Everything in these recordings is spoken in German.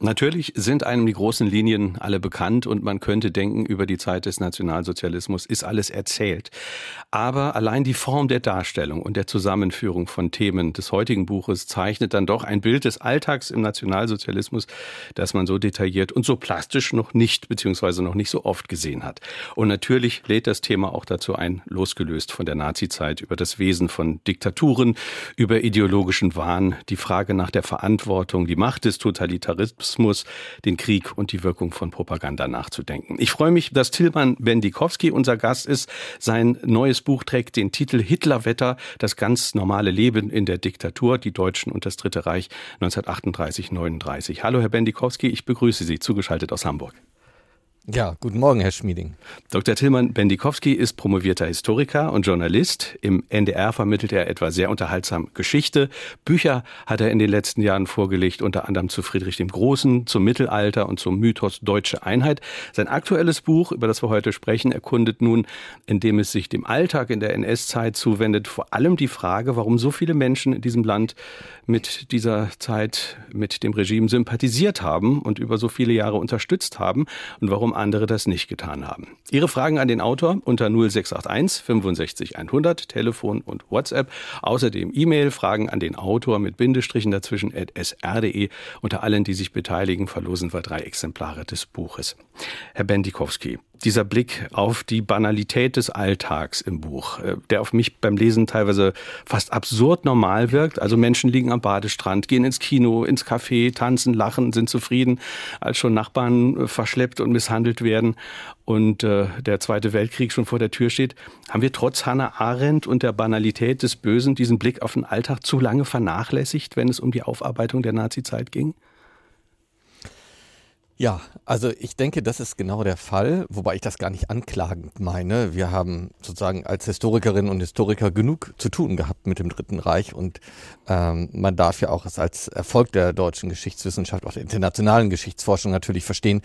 Natürlich sind einem die großen Linien alle bekannt und man könnte denken, über die Zeit des Nationalsozialismus ist alles erzählt. Aber allein die Form der Darstellung und der Zusammenführung von Themen des heutigen Buches zeichnet dann doch ein Bild des Alltags im Nationalsozialismus, das man so detailliert und so plastisch noch nicht beziehungsweise noch nicht so oft gesehen hat. Und natürlich lädt das Thema auch dazu ein, losgelöst von der Nazizeit über das Wesen von Diktaturen, über ideologischen Wahn, die Frage nach der Verantwortung, die Macht des Totalitarismus Rassismus, den Krieg und die Wirkung von Propaganda nachzudenken. Ich freue mich, dass Tilman Bendikowski unser Gast ist. Sein neues Buch trägt den Titel Hitlerwetter, das ganz normale Leben in der Diktatur, die Deutschen und das Dritte Reich 1938-39. Hallo, Herr Bendikowski, ich begrüße Sie, zugeschaltet aus Hamburg. Ja, guten Morgen, Herr Schmieding. Dr. Tilman Bendikowski ist promovierter Historiker und Journalist. Im NDR vermittelt er etwa sehr unterhaltsam Geschichte. Bücher hat er in den letzten Jahren vorgelegt, unter anderem zu Friedrich dem Großen, zum Mittelalter und zum Mythos Deutsche Einheit. Sein aktuelles Buch, über das wir heute sprechen, erkundet nun, indem es sich dem Alltag in der NS-Zeit zuwendet, vor allem die Frage, warum so viele Menschen in diesem Land mit dieser Zeit, mit dem Regime sympathisiert haben und über so viele Jahre unterstützt haben und warum andere das nicht getan haben. Ihre Fragen an den Autor unter 0681 65 100, Telefon und WhatsApp. Außerdem E-Mail, Fragen an den Autor mit Bindestrichen dazwischen at sr.de. Unter allen, die sich beteiligen, verlosen wir drei Exemplare des Buches. Herr Bendikowski, dieser Blick auf die Banalität des Alltags im Buch, äh, der auf mich beim Lesen teilweise fast absurd normal wirkt. Also Menschen liegen am Badestrand, gehen ins Kino, ins Café, tanzen, lachen, sind zufrieden, als schon Nachbarn äh, verschleppt und misshandelt werden und äh, der Zweite Weltkrieg schon vor der Tür steht. Haben wir trotz Hannah Arendt und der Banalität des Bösen diesen Blick auf den Alltag zu lange vernachlässigt, wenn es um die Aufarbeitung der Nazizeit ging? Ja, also ich denke, das ist genau der Fall, wobei ich das gar nicht anklagend meine. Wir haben sozusagen als Historikerinnen und Historiker genug zu tun gehabt mit dem Dritten Reich und ähm, man darf ja auch es als Erfolg der deutschen Geschichtswissenschaft, auch der internationalen Geschichtsforschung natürlich verstehen,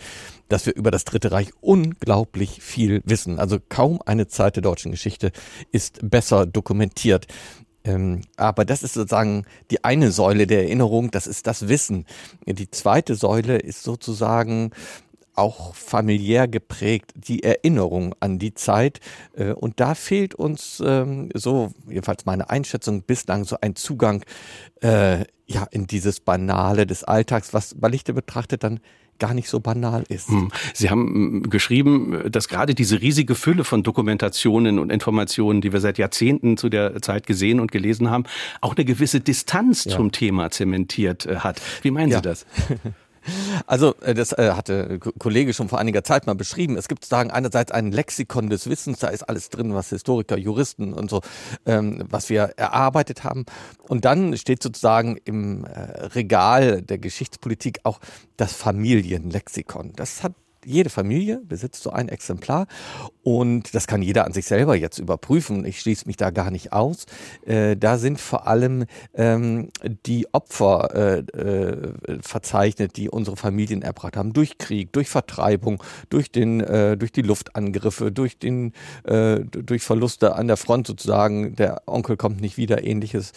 dass wir über das Dritte Reich unglaublich viel wissen. Also kaum eine Zeit der deutschen Geschichte ist besser dokumentiert. Ähm, aber das ist sozusagen die eine Säule der Erinnerung, das ist das Wissen. Die zweite Säule ist sozusagen auch familiär geprägt, die Erinnerung an die Zeit. Äh, und da fehlt uns, ähm, so jedenfalls meine Einschätzung, bislang so ein Zugang äh, ja, in dieses Banale des Alltags, was bei Lichte betrachtet dann gar nicht so banal ist. Hm. Sie haben hm, geschrieben, dass gerade diese riesige Fülle von Dokumentationen und Informationen, die wir seit Jahrzehnten zu der Zeit gesehen und gelesen haben, auch eine gewisse Distanz ja. zum Thema zementiert äh, hat. Wie meinen ja. Sie das? Also äh, das äh, hatte ein Kollege schon vor einiger Zeit mal beschrieben. Es gibt sozusagen einerseits ein Lexikon des Wissens, da ist alles drin, was Historiker, Juristen und so, ähm, was wir erarbeitet haben. Und dann steht sozusagen im äh, Regal der Geschichtspolitik auch das Familienlexikon. Das hat jede Familie besitzt so ein Exemplar und das kann jeder an sich selber jetzt überprüfen. Ich schließe mich da gar nicht aus. Äh, da sind vor allem ähm, die Opfer äh, äh, verzeichnet, die unsere Familien erbracht haben durch Krieg, durch Vertreibung, durch den, äh, durch die Luftangriffe, durch den, äh, durch Verluste an der Front sozusagen. Der Onkel kommt nicht wieder, ähnliches.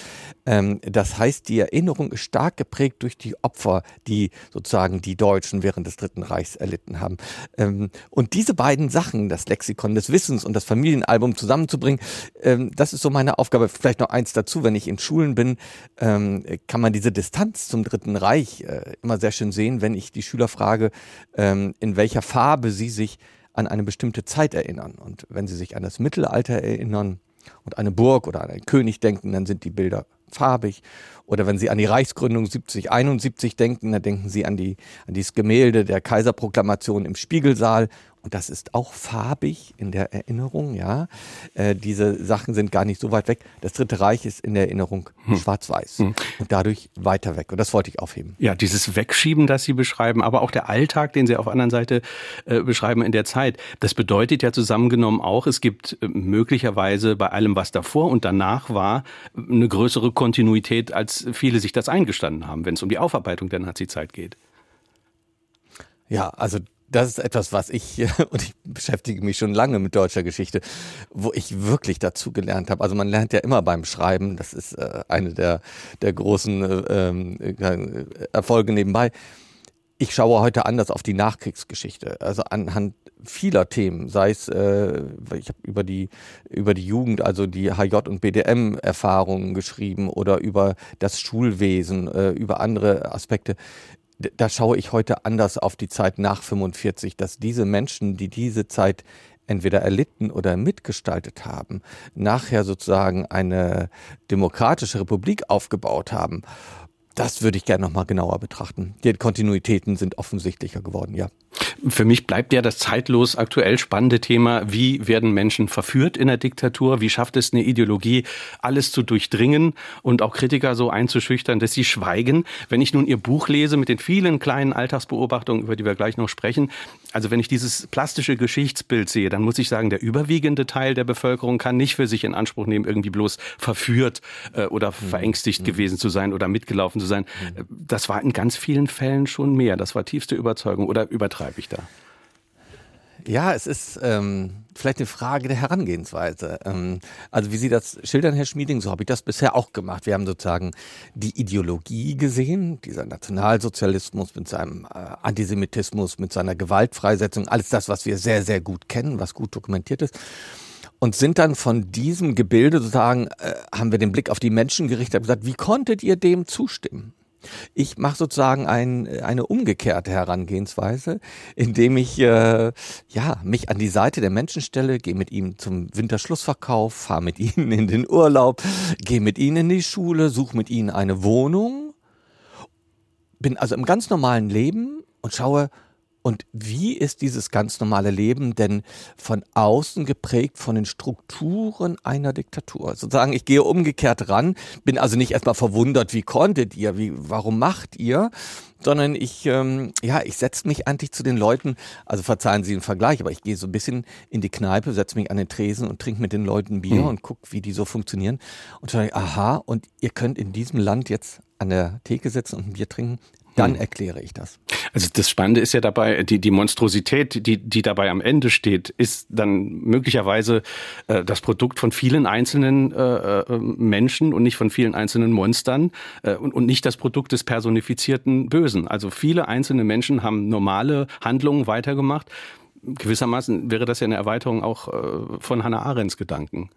Ähm, das heißt, die Erinnerung ist stark geprägt durch die Opfer, die sozusagen die Deutschen während des Dritten Reichs erlitten haben. Ähm, und diese beiden Sachen, das Lexikon des Wissens und das Familienalbum zusammenzubringen, ähm, das ist so meine Aufgabe. Vielleicht noch eins dazu, wenn ich in Schulen bin, ähm, kann man diese Distanz zum Dritten Reich äh, immer sehr schön sehen, wenn ich die Schüler frage, ähm, in welcher Farbe sie sich an eine bestimmte Zeit erinnern. Und wenn sie sich an das Mittelalter erinnern und eine Burg oder an einen König denken, dann sind die Bilder farbig. Oder wenn Sie an die Reichsgründung 7071 denken, dann denken Sie an, die, an dieses Gemälde der Kaiserproklamation im Spiegelsaal und das ist auch farbig in der Erinnerung, ja. Äh, diese Sachen sind gar nicht so weit weg. Das Dritte Reich ist in der Erinnerung hm. schwarz-weiß hm. und dadurch weiter weg. Und das wollte ich aufheben. Ja, dieses Wegschieben, das Sie beschreiben, aber auch der Alltag, den Sie auf der anderen Seite äh, beschreiben in der Zeit, das bedeutet ja zusammengenommen auch, es gibt äh, möglicherweise bei allem, was davor und danach war, eine größere Kontinuität, als viele sich das eingestanden haben, wenn es um die Aufarbeitung der Nazizeit geht. Ja, also das ist etwas, was ich, und ich beschäftige mich schon lange mit deutscher Geschichte, wo ich wirklich dazu gelernt habe. Also man lernt ja immer beim Schreiben, das ist äh, eine der, der großen äh, äh, Erfolge nebenbei. Ich schaue heute anders auf die Nachkriegsgeschichte. Also anhand vieler Themen, sei es, äh, ich habe über die, über die Jugend, also die HJ- und BDM-Erfahrungen geschrieben oder über das Schulwesen, äh, über andere Aspekte da schaue ich heute anders auf die Zeit nach 45, dass diese Menschen, die diese Zeit entweder erlitten oder mitgestaltet haben, nachher sozusagen eine demokratische Republik aufgebaut haben. Das würde ich gerne nochmal genauer betrachten. Die Kontinuitäten sind offensichtlicher geworden, ja. Für mich bleibt ja das zeitlos aktuell spannende Thema, wie werden Menschen verführt in der Diktatur? Wie schafft es eine Ideologie, alles zu durchdringen und auch Kritiker so einzuschüchtern, dass sie schweigen? Wenn ich nun Ihr Buch lese mit den vielen kleinen Alltagsbeobachtungen, über die wir gleich noch sprechen, also wenn ich dieses plastische Geschichtsbild sehe, dann muss ich sagen, der überwiegende Teil der Bevölkerung kann nicht für sich in Anspruch nehmen, irgendwie bloß verführt äh, oder mhm. verängstigt mhm. gewesen zu sein oder mitgelaufen zu sein. Mhm. Das war in ganz vielen Fällen schon mehr. Das war tiefste Überzeugung oder übertreibe ich da? Ja, es ist ähm, vielleicht eine Frage der Herangehensweise. Ähm, also wie Sie das schildern, Herr Schmieding, so habe ich das bisher auch gemacht. Wir haben sozusagen die Ideologie gesehen, dieser Nationalsozialismus mit seinem äh, Antisemitismus, mit seiner Gewaltfreisetzung, alles das, was wir sehr, sehr gut kennen, was gut dokumentiert ist. Und sind dann von diesem Gebilde sozusagen, äh, haben wir den Blick auf die Menschen gerichtet und gesagt, wie konntet ihr dem zustimmen? Ich mache sozusagen ein, eine umgekehrte Herangehensweise, indem ich äh, ja mich an die Seite der Menschen stelle, gehe mit ihnen zum Winterschlussverkauf, fahre mit ihnen in den Urlaub, gehe mit ihnen in die Schule, suche mit ihnen eine Wohnung, bin also im ganz normalen Leben und schaue, und wie ist dieses ganz normale Leben denn von außen geprägt von den Strukturen einer Diktatur? Sozusagen, ich gehe umgekehrt ran, bin also nicht erstmal verwundert, wie konntet ihr, wie, warum macht ihr, sondern ich, ähm, ja, ich setze mich eigentlich zu den Leuten, also verzeihen Sie den Vergleich, aber ich gehe so ein bisschen in die Kneipe, setze mich an den Tresen und trinke mit den Leuten Bier mhm. und gucke, wie die so funktionieren und sage, aha, und ihr könnt in diesem Land jetzt an der Theke sitzen und ein Bier trinken, dann hm. erkläre ich das. Also das Spannende ist ja dabei, die, die Monstrosität, die, die dabei am Ende steht, ist dann möglicherweise äh, das Produkt von vielen einzelnen äh, äh, Menschen und nicht von vielen einzelnen Monstern äh, und, und nicht das Produkt des personifizierten Bösen. Also viele einzelne Menschen haben normale Handlungen weitergemacht. Gewissermaßen wäre das ja eine Erweiterung auch äh, von Hannah Arendts Gedanken.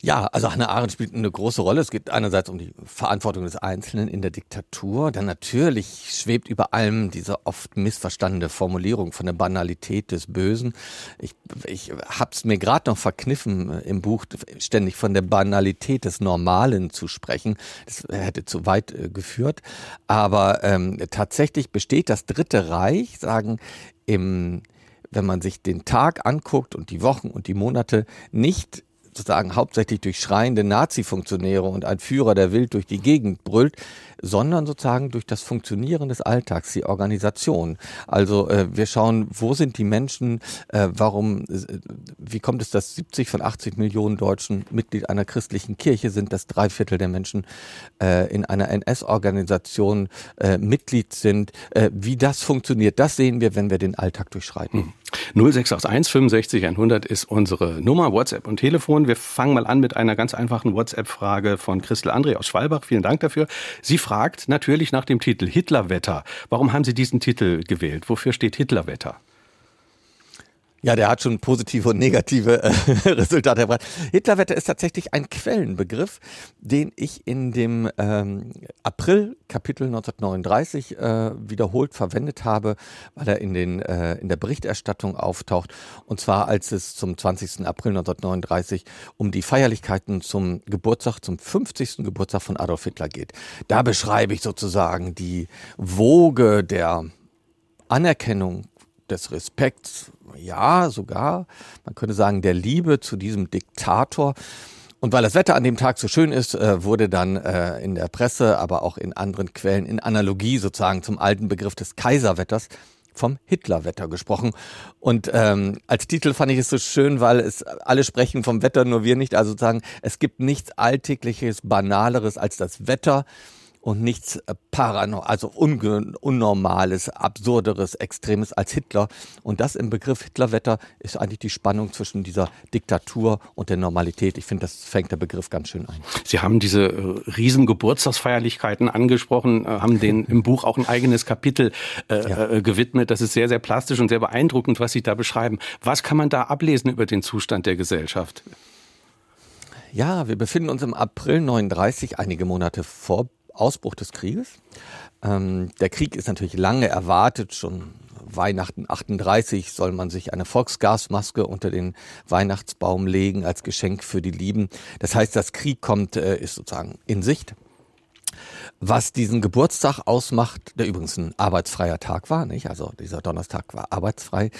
Ja, also Hannah Arendt spielt eine große Rolle. Es geht einerseits um die Verantwortung des Einzelnen in der Diktatur. Dann natürlich schwebt über allem diese oft missverstandene Formulierung von der Banalität des Bösen. Ich, ich hab's mir gerade noch verkniffen, äh, im Buch ständig von der Banalität des Normalen zu sprechen. Das hätte zu weit äh, geführt. Aber ähm, tatsächlich besteht das Dritte Reich, sagen, im wenn man sich den Tag anguckt und die Wochen und die Monate, nicht sozusagen hauptsächlich durch schreiende Nazi-Funktionäre und ein Führer, der wild durch die Gegend brüllt, sondern sozusagen durch das Funktionieren des Alltags, die Organisation. Also äh, wir schauen, wo sind die Menschen, äh, warum, äh, wie kommt es, dass 70 von 80 Millionen Deutschen Mitglied einer christlichen Kirche sind, dass drei Viertel der Menschen äh, in einer NS-Organisation äh, Mitglied sind, äh, wie das funktioniert, das sehen wir, wenn wir den Alltag durchschreiten. 0681 65 100 ist unsere Nummer, WhatsApp und Telefon. Wir fangen mal an mit einer ganz einfachen WhatsApp-Frage von Christel André aus Schwalbach. Vielen Dank dafür. Sie fragt natürlich nach dem Titel Hitlerwetter. Warum haben Sie diesen Titel gewählt? Wofür steht Hitlerwetter? Ja, der hat schon positive und negative äh, Resultate erbracht. Hitlerwetter ist tatsächlich ein Quellenbegriff, den ich in dem ähm, April-Kapitel 1939 äh, wiederholt verwendet habe, weil er in, den, äh, in der Berichterstattung auftaucht. Und zwar, als es zum 20. April 1939 um die Feierlichkeiten zum Geburtstag, zum 50. Geburtstag von Adolf Hitler geht. Da beschreibe ich sozusagen die Woge der Anerkennung des Respekts, ja, sogar, man könnte sagen, der Liebe zu diesem Diktator. Und weil das Wetter an dem Tag so schön ist, äh, wurde dann äh, in der Presse, aber auch in anderen Quellen in Analogie sozusagen zum alten Begriff des Kaiserwetters vom Hitlerwetter gesprochen. Und ähm, als Titel fand ich es so schön, weil es alle sprechen vom Wetter, nur wir nicht. Also sozusagen, es gibt nichts Alltägliches, Banaleres als das Wetter. Und nichts äh, parano also unnormales, absurderes, extremes als Hitler. Und das im Begriff Hitlerwetter ist eigentlich die Spannung zwischen dieser Diktatur und der Normalität. Ich finde, das fängt der Begriff ganz schön ein. Sie haben diese äh, riesen Geburtstagsfeierlichkeiten angesprochen, äh, haben den im Buch auch ein eigenes Kapitel äh, ja. Äh, gewidmet. Das ist sehr, sehr plastisch und sehr beeindruckend, was Sie da beschreiben. Was kann man da ablesen über den Zustand der Gesellschaft? Ja, wir befinden uns im April 39, einige Monate vor Ausbruch des Krieges. Ähm, der Krieg ist natürlich lange erwartet, schon Weihnachten 38 soll man sich eine Volksgasmaske unter den Weihnachtsbaum legen als Geschenk für die Lieben. Das heißt, das Krieg kommt, äh, ist sozusagen in Sicht. Was diesen Geburtstag ausmacht, der übrigens ein arbeitsfreier Tag war, nicht? Also dieser Donnerstag war arbeitsfrei,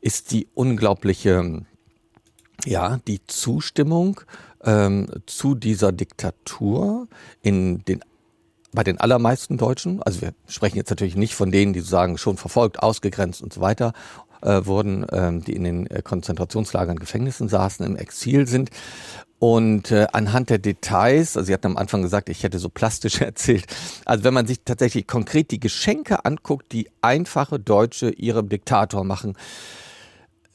ist die unglaubliche, ja, die Zustimmung ähm, zu dieser Diktatur in den bei den allermeisten Deutschen, also wir sprechen jetzt natürlich nicht von denen, die sozusagen schon verfolgt, ausgegrenzt und so weiter äh, wurden, ähm, die in den äh, Konzentrationslagern, Gefängnissen saßen, im Exil sind. Und äh, anhand der Details, also Sie hatten am Anfang gesagt, ich hätte so plastisch erzählt, also wenn man sich tatsächlich konkret die Geschenke anguckt, die einfache Deutsche ihrem Diktator machen,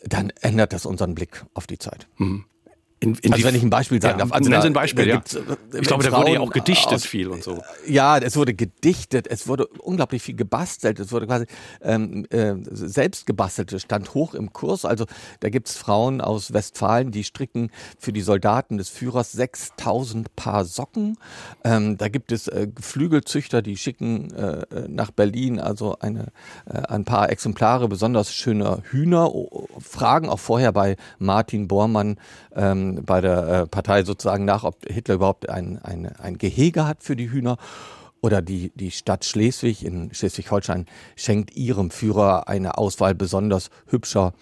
dann ändert das unseren Blick auf die Zeit. Mhm. In, in also wenn ich ein Beispiel sagen ja, darf. Also nennen Sie ein Beispiel, ja. Äh, ich glaube, da wurde ja auch gedichtet aus, viel und so. Ja, es wurde gedichtet, es wurde unglaublich viel gebastelt, es wurde quasi ähm, äh, selbst gebastelt, stand hoch im Kurs. Also da gibt es Frauen aus Westfalen, die stricken für die Soldaten des Führers 6000 Paar Socken. Ähm, da gibt es äh, Flügelzüchter, die schicken äh, nach Berlin also eine, äh, ein paar Exemplare besonders schöner Hühner, fragen auch vorher bei Martin Bormann, ähm, bei der äh, Partei sozusagen nach, ob Hitler überhaupt ein, ein, ein Gehege hat für die Hühner. Oder die, die Stadt Schleswig in Schleswig-Holstein schenkt ihrem Führer eine Auswahl besonders hübscher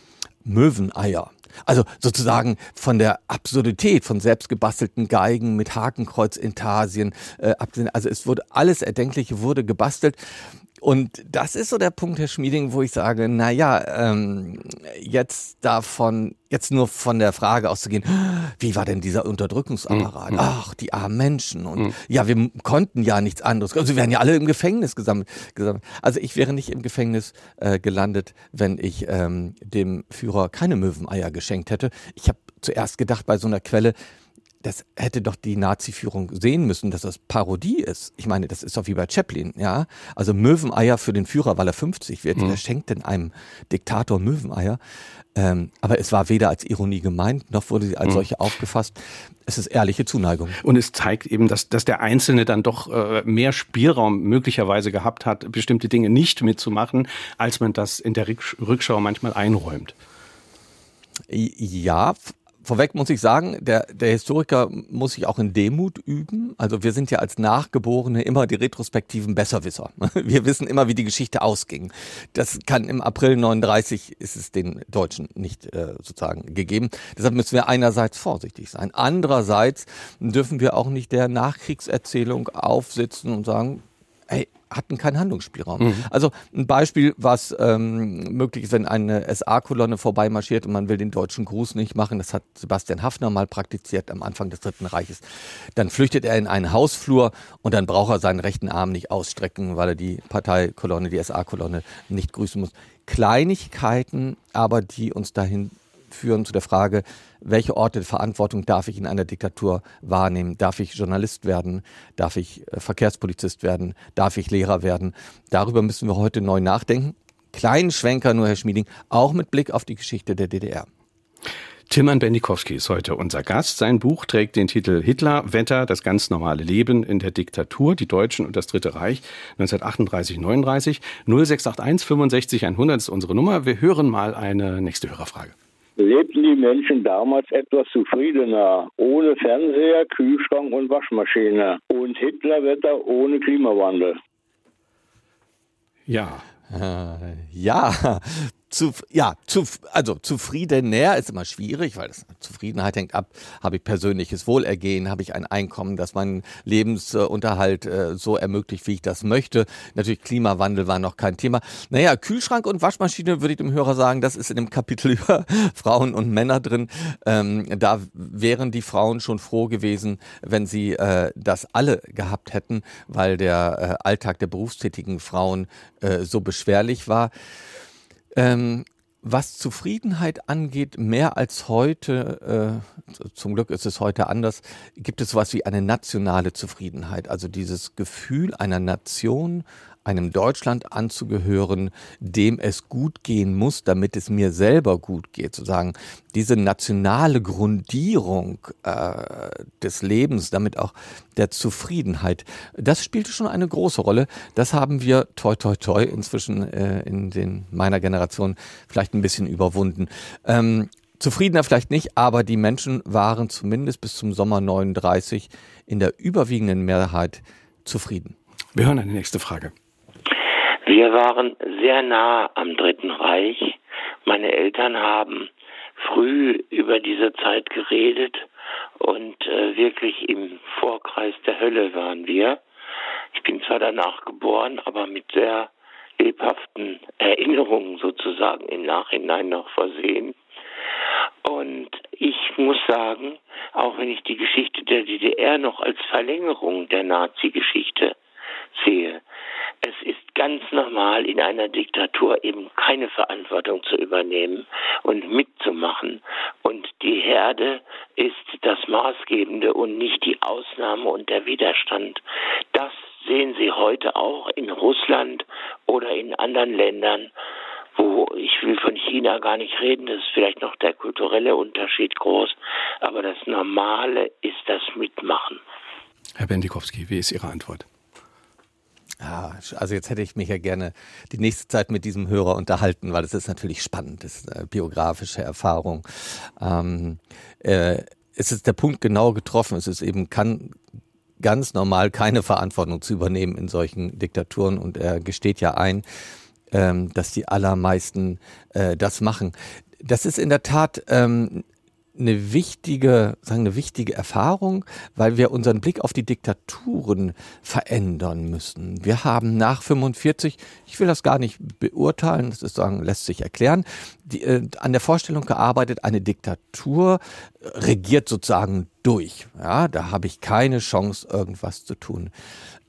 Möweneier. Also sozusagen von der Absurdität von selbstgebastelten Geigen mit Hakenkreuzintarsien, äh, also es wurde alles Erdenkliche wurde gebastelt und das ist so der Punkt, Herr Schmieding, wo ich sage, na ja, ähm, jetzt davon, jetzt nur von der Frage auszugehen, wie war denn dieser Unterdrückungsapparat? Mhm. Ach, die armen Menschen. Und mhm. ja, wir konnten ja nichts anderes. Also wir wären ja alle im Gefängnis gesammelt. gesammelt. Also ich wäre nicht im Gefängnis äh, gelandet, wenn ich ähm, dem Führer keine Möweneier geschenkt hätte. Ich habe zuerst gedacht bei so einer Quelle, das hätte doch die Nazi-Führung sehen müssen, dass das Parodie ist. Ich meine, das ist doch wie bei Chaplin, ja. Also Möweneier für den Führer, weil er 50 wird. Mhm. Wer schenkt denn einem Diktator Möweneier? Ähm, aber es war weder als Ironie gemeint, noch wurde sie als mhm. solche aufgefasst. Es ist ehrliche Zuneigung. Und es zeigt eben, dass, dass der Einzelne dann doch äh, mehr Spielraum möglicherweise gehabt hat, bestimmte Dinge nicht mitzumachen, als man das in der Rückschau manchmal einräumt. Ja, Vorweg muss ich sagen, der, der Historiker muss sich auch in Demut üben. Also wir sind ja als Nachgeborene immer die retrospektiven Besserwisser. Wir wissen immer, wie die Geschichte ausging. Das kann im April 39 ist es den Deutschen nicht äh, sozusagen gegeben. Deshalb müssen wir einerseits vorsichtig sein. Andererseits dürfen wir auch nicht der Nachkriegserzählung aufsitzen und sagen, ey, hatten keinen Handlungsspielraum. Mhm. Also ein Beispiel, was ähm, möglich ist, wenn eine SA-Kolonne vorbeimarschiert und man will den deutschen Gruß nicht machen, das hat Sebastian Hafner mal praktiziert am Anfang des Dritten Reiches, dann flüchtet er in einen Hausflur und dann braucht er seinen rechten Arm nicht ausstrecken, weil er die Parteikolonne, die SA-Kolonne nicht grüßen muss. Kleinigkeiten, aber die uns dahin führen zu der Frage, welche Orte der Verantwortung darf ich in einer Diktatur wahrnehmen? Darf ich Journalist werden? Darf ich äh, Verkehrspolizist werden? Darf ich Lehrer werden? Darüber müssen wir heute neu nachdenken. Kleinen Schwenker nur, Herr Schmieding, auch mit Blick auf die Geschichte der DDR. Timman Bendikowski ist heute unser Gast. Sein Buch trägt den Titel Hitler, Wetter, das ganz normale Leben in der Diktatur, die Deutschen und das Dritte Reich 1938-39. 0681 65 100 ist unsere Nummer. Wir hören mal eine nächste Hörerfrage lebten die Menschen damals etwas zufriedener, ohne Fernseher, Kühlschrank und Waschmaschine und Hitlerwetter ohne Klimawandel. Ja. Äh, ja, zu, ja, zu, also zufriedener ist immer schwierig, weil das, Zufriedenheit hängt ab, habe ich persönliches Wohlergehen, habe ich ein Einkommen, das meinen Lebensunterhalt äh, so ermöglicht, wie ich das möchte. Natürlich Klimawandel war noch kein Thema. Naja, Kühlschrank und Waschmaschine würde ich dem Hörer sagen, das ist in dem Kapitel über Frauen und Männer drin. Ähm, da wären die Frauen schon froh gewesen, wenn sie äh, das alle gehabt hätten, weil der äh, Alltag der berufstätigen Frauen äh, so beschwerlich war. Ähm, was Zufriedenheit angeht, mehr als heute, äh, zum Glück ist es heute anders, gibt es sowas wie eine nationale Zufriedenheit. Also dieses Gefühl einer Nation, einem Deutschland anzugehören, dem es gut gehen muss, damit es mir selber gut geht. Sozusagen diese nationale Grundierung äh, des Lebens, damit auch der Zufriedenheit, das spielte schon eine große Rolle. Das haben wir toi toi toi inzwischen äh, in den meiner Generation vielleicht ein bisschen überwunden. Ähm, Zufriedener vielleicht nicht, aber die Menschen waren zumindest bis zum Sommer 39 in der überwiegenden Mehrheit zufrieden. Wir hören eine nächste Frage. Wir waren sehr nah am Dritten Reich. Meine Eltern haben früh über diese Zeit geredet und äh, wirklich im Vorkreis der Hölle waren wir. Ich bin zwar danach geboren, aber mit sehr lebhaften Erinnerungen sozusagen im Nachhinein noch versehen. Und ich muss sagen, auch wenn ich die Geschichte der DDR noch als Verlängerung der Nazi-Geschichte sehe, es ist ganz normal, in einer Diktatur eben keine Verantwortung zu übernehmen und mitzumachen. Und die Herde ist das Maßgebende und nicht die Ausnahme und der Widerstand. Das sehen Sie heute auch in Russland oder in anderen Ländern, wo ich will von China gar nicht reden, das ist vielleicht noch der kulturelle Unterschied groß, aber das Normale ist das Mitmachen. Herr Bendikowski, wie ist Ihre Antwort? Ja, also jetzt hätte ich mich ja gerne die nächste Zeit mit diesem Hörer unterhalten, weil es ist natürlich spannend, das ist eine biografische Erfahrung. Ähm, äh, es ist der Punkt genau getroffen. Es ist eben kann ganz normal keine Verantwortung zu übernehmen in solchen Diktaturen und er gesteht ja ein, ähm, dass die allermeisten äh, das machen. Das ist in der Tat ähm, eine wichtige, sagen eine wichtige Erfahrung, weil wir unseren Blick auf die Diktaturen verändern müssen. Wir haben nach 45, ich will das gar nicht beurteilen, das ist sagen, lässt sich erklären, die, äh, an der Vorstellung gearbeitet, eine Diktatur regiert sozusagen durch. Ja, da habe ich keine Chance, irgendwas zu tun.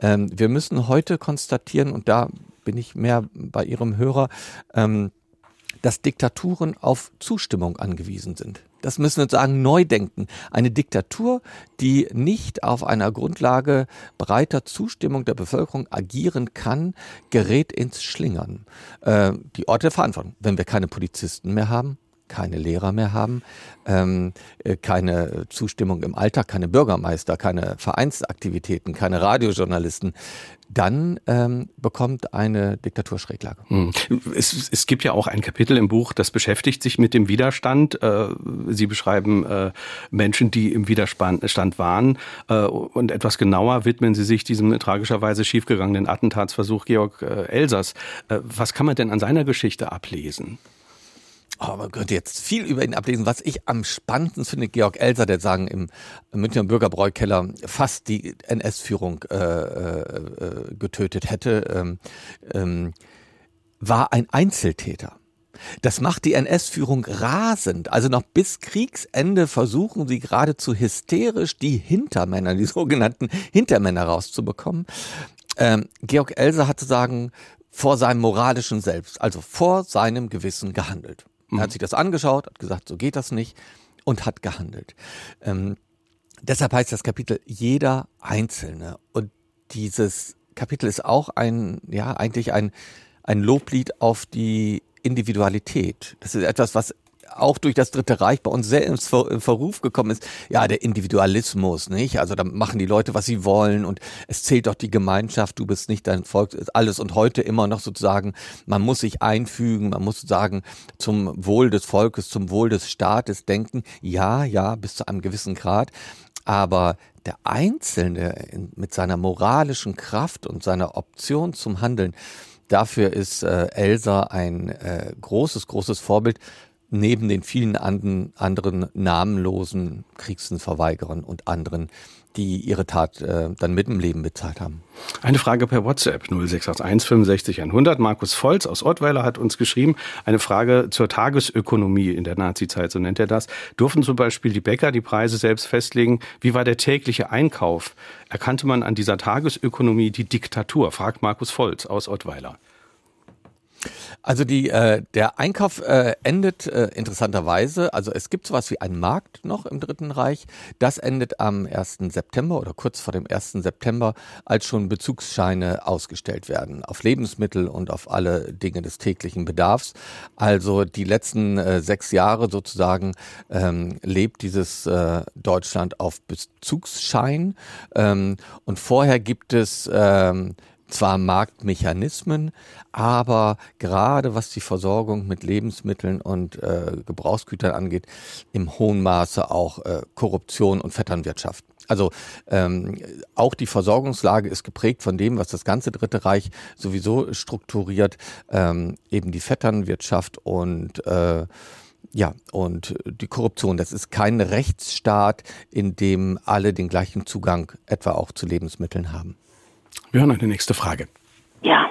Ähm, wir müssen heute konstatieren, und da bin ich mehr bei Ihrem Hörer, ähm, dass Diktaturen auf Zustimmung angewiesen sind. Das müssen wir sagen, neu denken. Eine Diktatur, die nicht auf einer Grundlage breiter Zustimmung der Bevölkerung agieren kann, gerät ins Schlingern. Äh, die Orte der Verantwortung. Wenn wir keine Polizisten mehr haben, keine Lehrer mehr haben, ähm, äh, keine Zustimmung im Alltag, keine Bürgermeister, keine Vereinsaktivitäten, keine Radiojournalisten, dann ähm, bekommt eine Diktatur Schräglage. Hm. Es, es, gibt ja auch ein Kapitel im Buch, das beschäftigt sich mit dem Widerstand. Äh, Sie beschreiben äh, Menschen, die im Widerstand waren. Und etwas genauer widmen Sie sich diesem tragischerweise schiefgegangenen Attentatsversuch Georg Elsers. Was kann man denn an seiner Geschichte ablesen? Oh, man könnte jetzt viel über ihn ablesen. Was ich am spannendsten finde, Georg Elser, der sagen im Münchner Bürgerbräukeller fast die NS-Führung äh, äh, äh, getötet hätte, ähm, ähm, war ein Einzeltäter. Das macht die NS-Führung rasend. Also noch bis Kriegsende versuchen sie geradezu hysterisch die Hintermänner, die sogenannten Hintermänner rauszubekommen. Ähm, Georg Elser hat zu sagen, vor seinem moralischen Selbst, also vor seinem Gewissen gehandelt. Er hat mhm. sich das angeschaut, hat gesagt, so geht das nicht und hat gehandelt. Ähm, deshalb heißt das Kapitel jeder Einzelne. Und dieses Kapitel ist auch ein, ja, eigentlich ein, ein Loblied auf die Individualität. Das ist etwas, was auch durch das Dritte Reich bei uns sehr ins Verruf gekommen ist, ja, der Individualismus, nicht? Also da machen die Leute, was sie wollen und es zählt doch die Gemeinschaft, du bist nicht dein Volk, alles und heute immer noch sozusagen, man muss sich einfügen, man muss sagen, zum Wohl des Volkes, zum Wohl des Staates denken, ja, ja, bis zu einem gewissen Grad, aber der Einzelne mit seiner moralischen Kraft und seiner Option zum Handeln, dafür ist äh, Elsa ein äh, großes, großes Vorbild neben den vielen anden, anderen namenlosen Kriegsverweigerern und anderen, die ihre Tat äh, dann mit dem Leben bezahlt haben. Eine Frage per WhatsApp 0681 65 100. Markus Volz aus Ottweiler hat uns geschrieben, eine Frage zur Tagesökonomie in der Nazizeit, so nennt er das. Durften zum Beispiel die Bäcker die Preise selbst festlegen? Wie war der tägliche Einkauf? Erkannte man an dieser Tagesökonomie die Diktatur? fragt Markus Volz aus Ottweiler. Also die, äh, der Einkauf äh, endet äh, interessanterweise, also es gibt sowas wie einen Markt noch im Dritten Reich, das endet am 1. September oder kurz vor dem 1. September, als schon Bezugsscheine ausgestellt werden auf Lebensmittel und auf alle Dinge des täglichen Bedarfs. Also die letzten äh, sechs Jahre sozusagen ähm, lebt dieses äh, Deutschland auf Bezugsschein ähm, und vorher gibt es ähm, zwar Marktmechanismen, aber gerade was die Versorgung mit Lebensmitteln und äh, Gebrauchsgütern angeht, im hohen Maße auch äh, Korruption und Vetternwirtschaft. Also ähm, auch die Versorgungslage ist geprägt von dem, was das ganze Dritte Reich sowieso strukturiert, ähm, eben die Vetternwirtschaft und äh, ja, und die Korruption, das ist kein Rechtsstaat, in dem alle den gleichen Zugang etwa auch zu Lebensmitteln haben. Wir hören eine nächste Frage. Ja,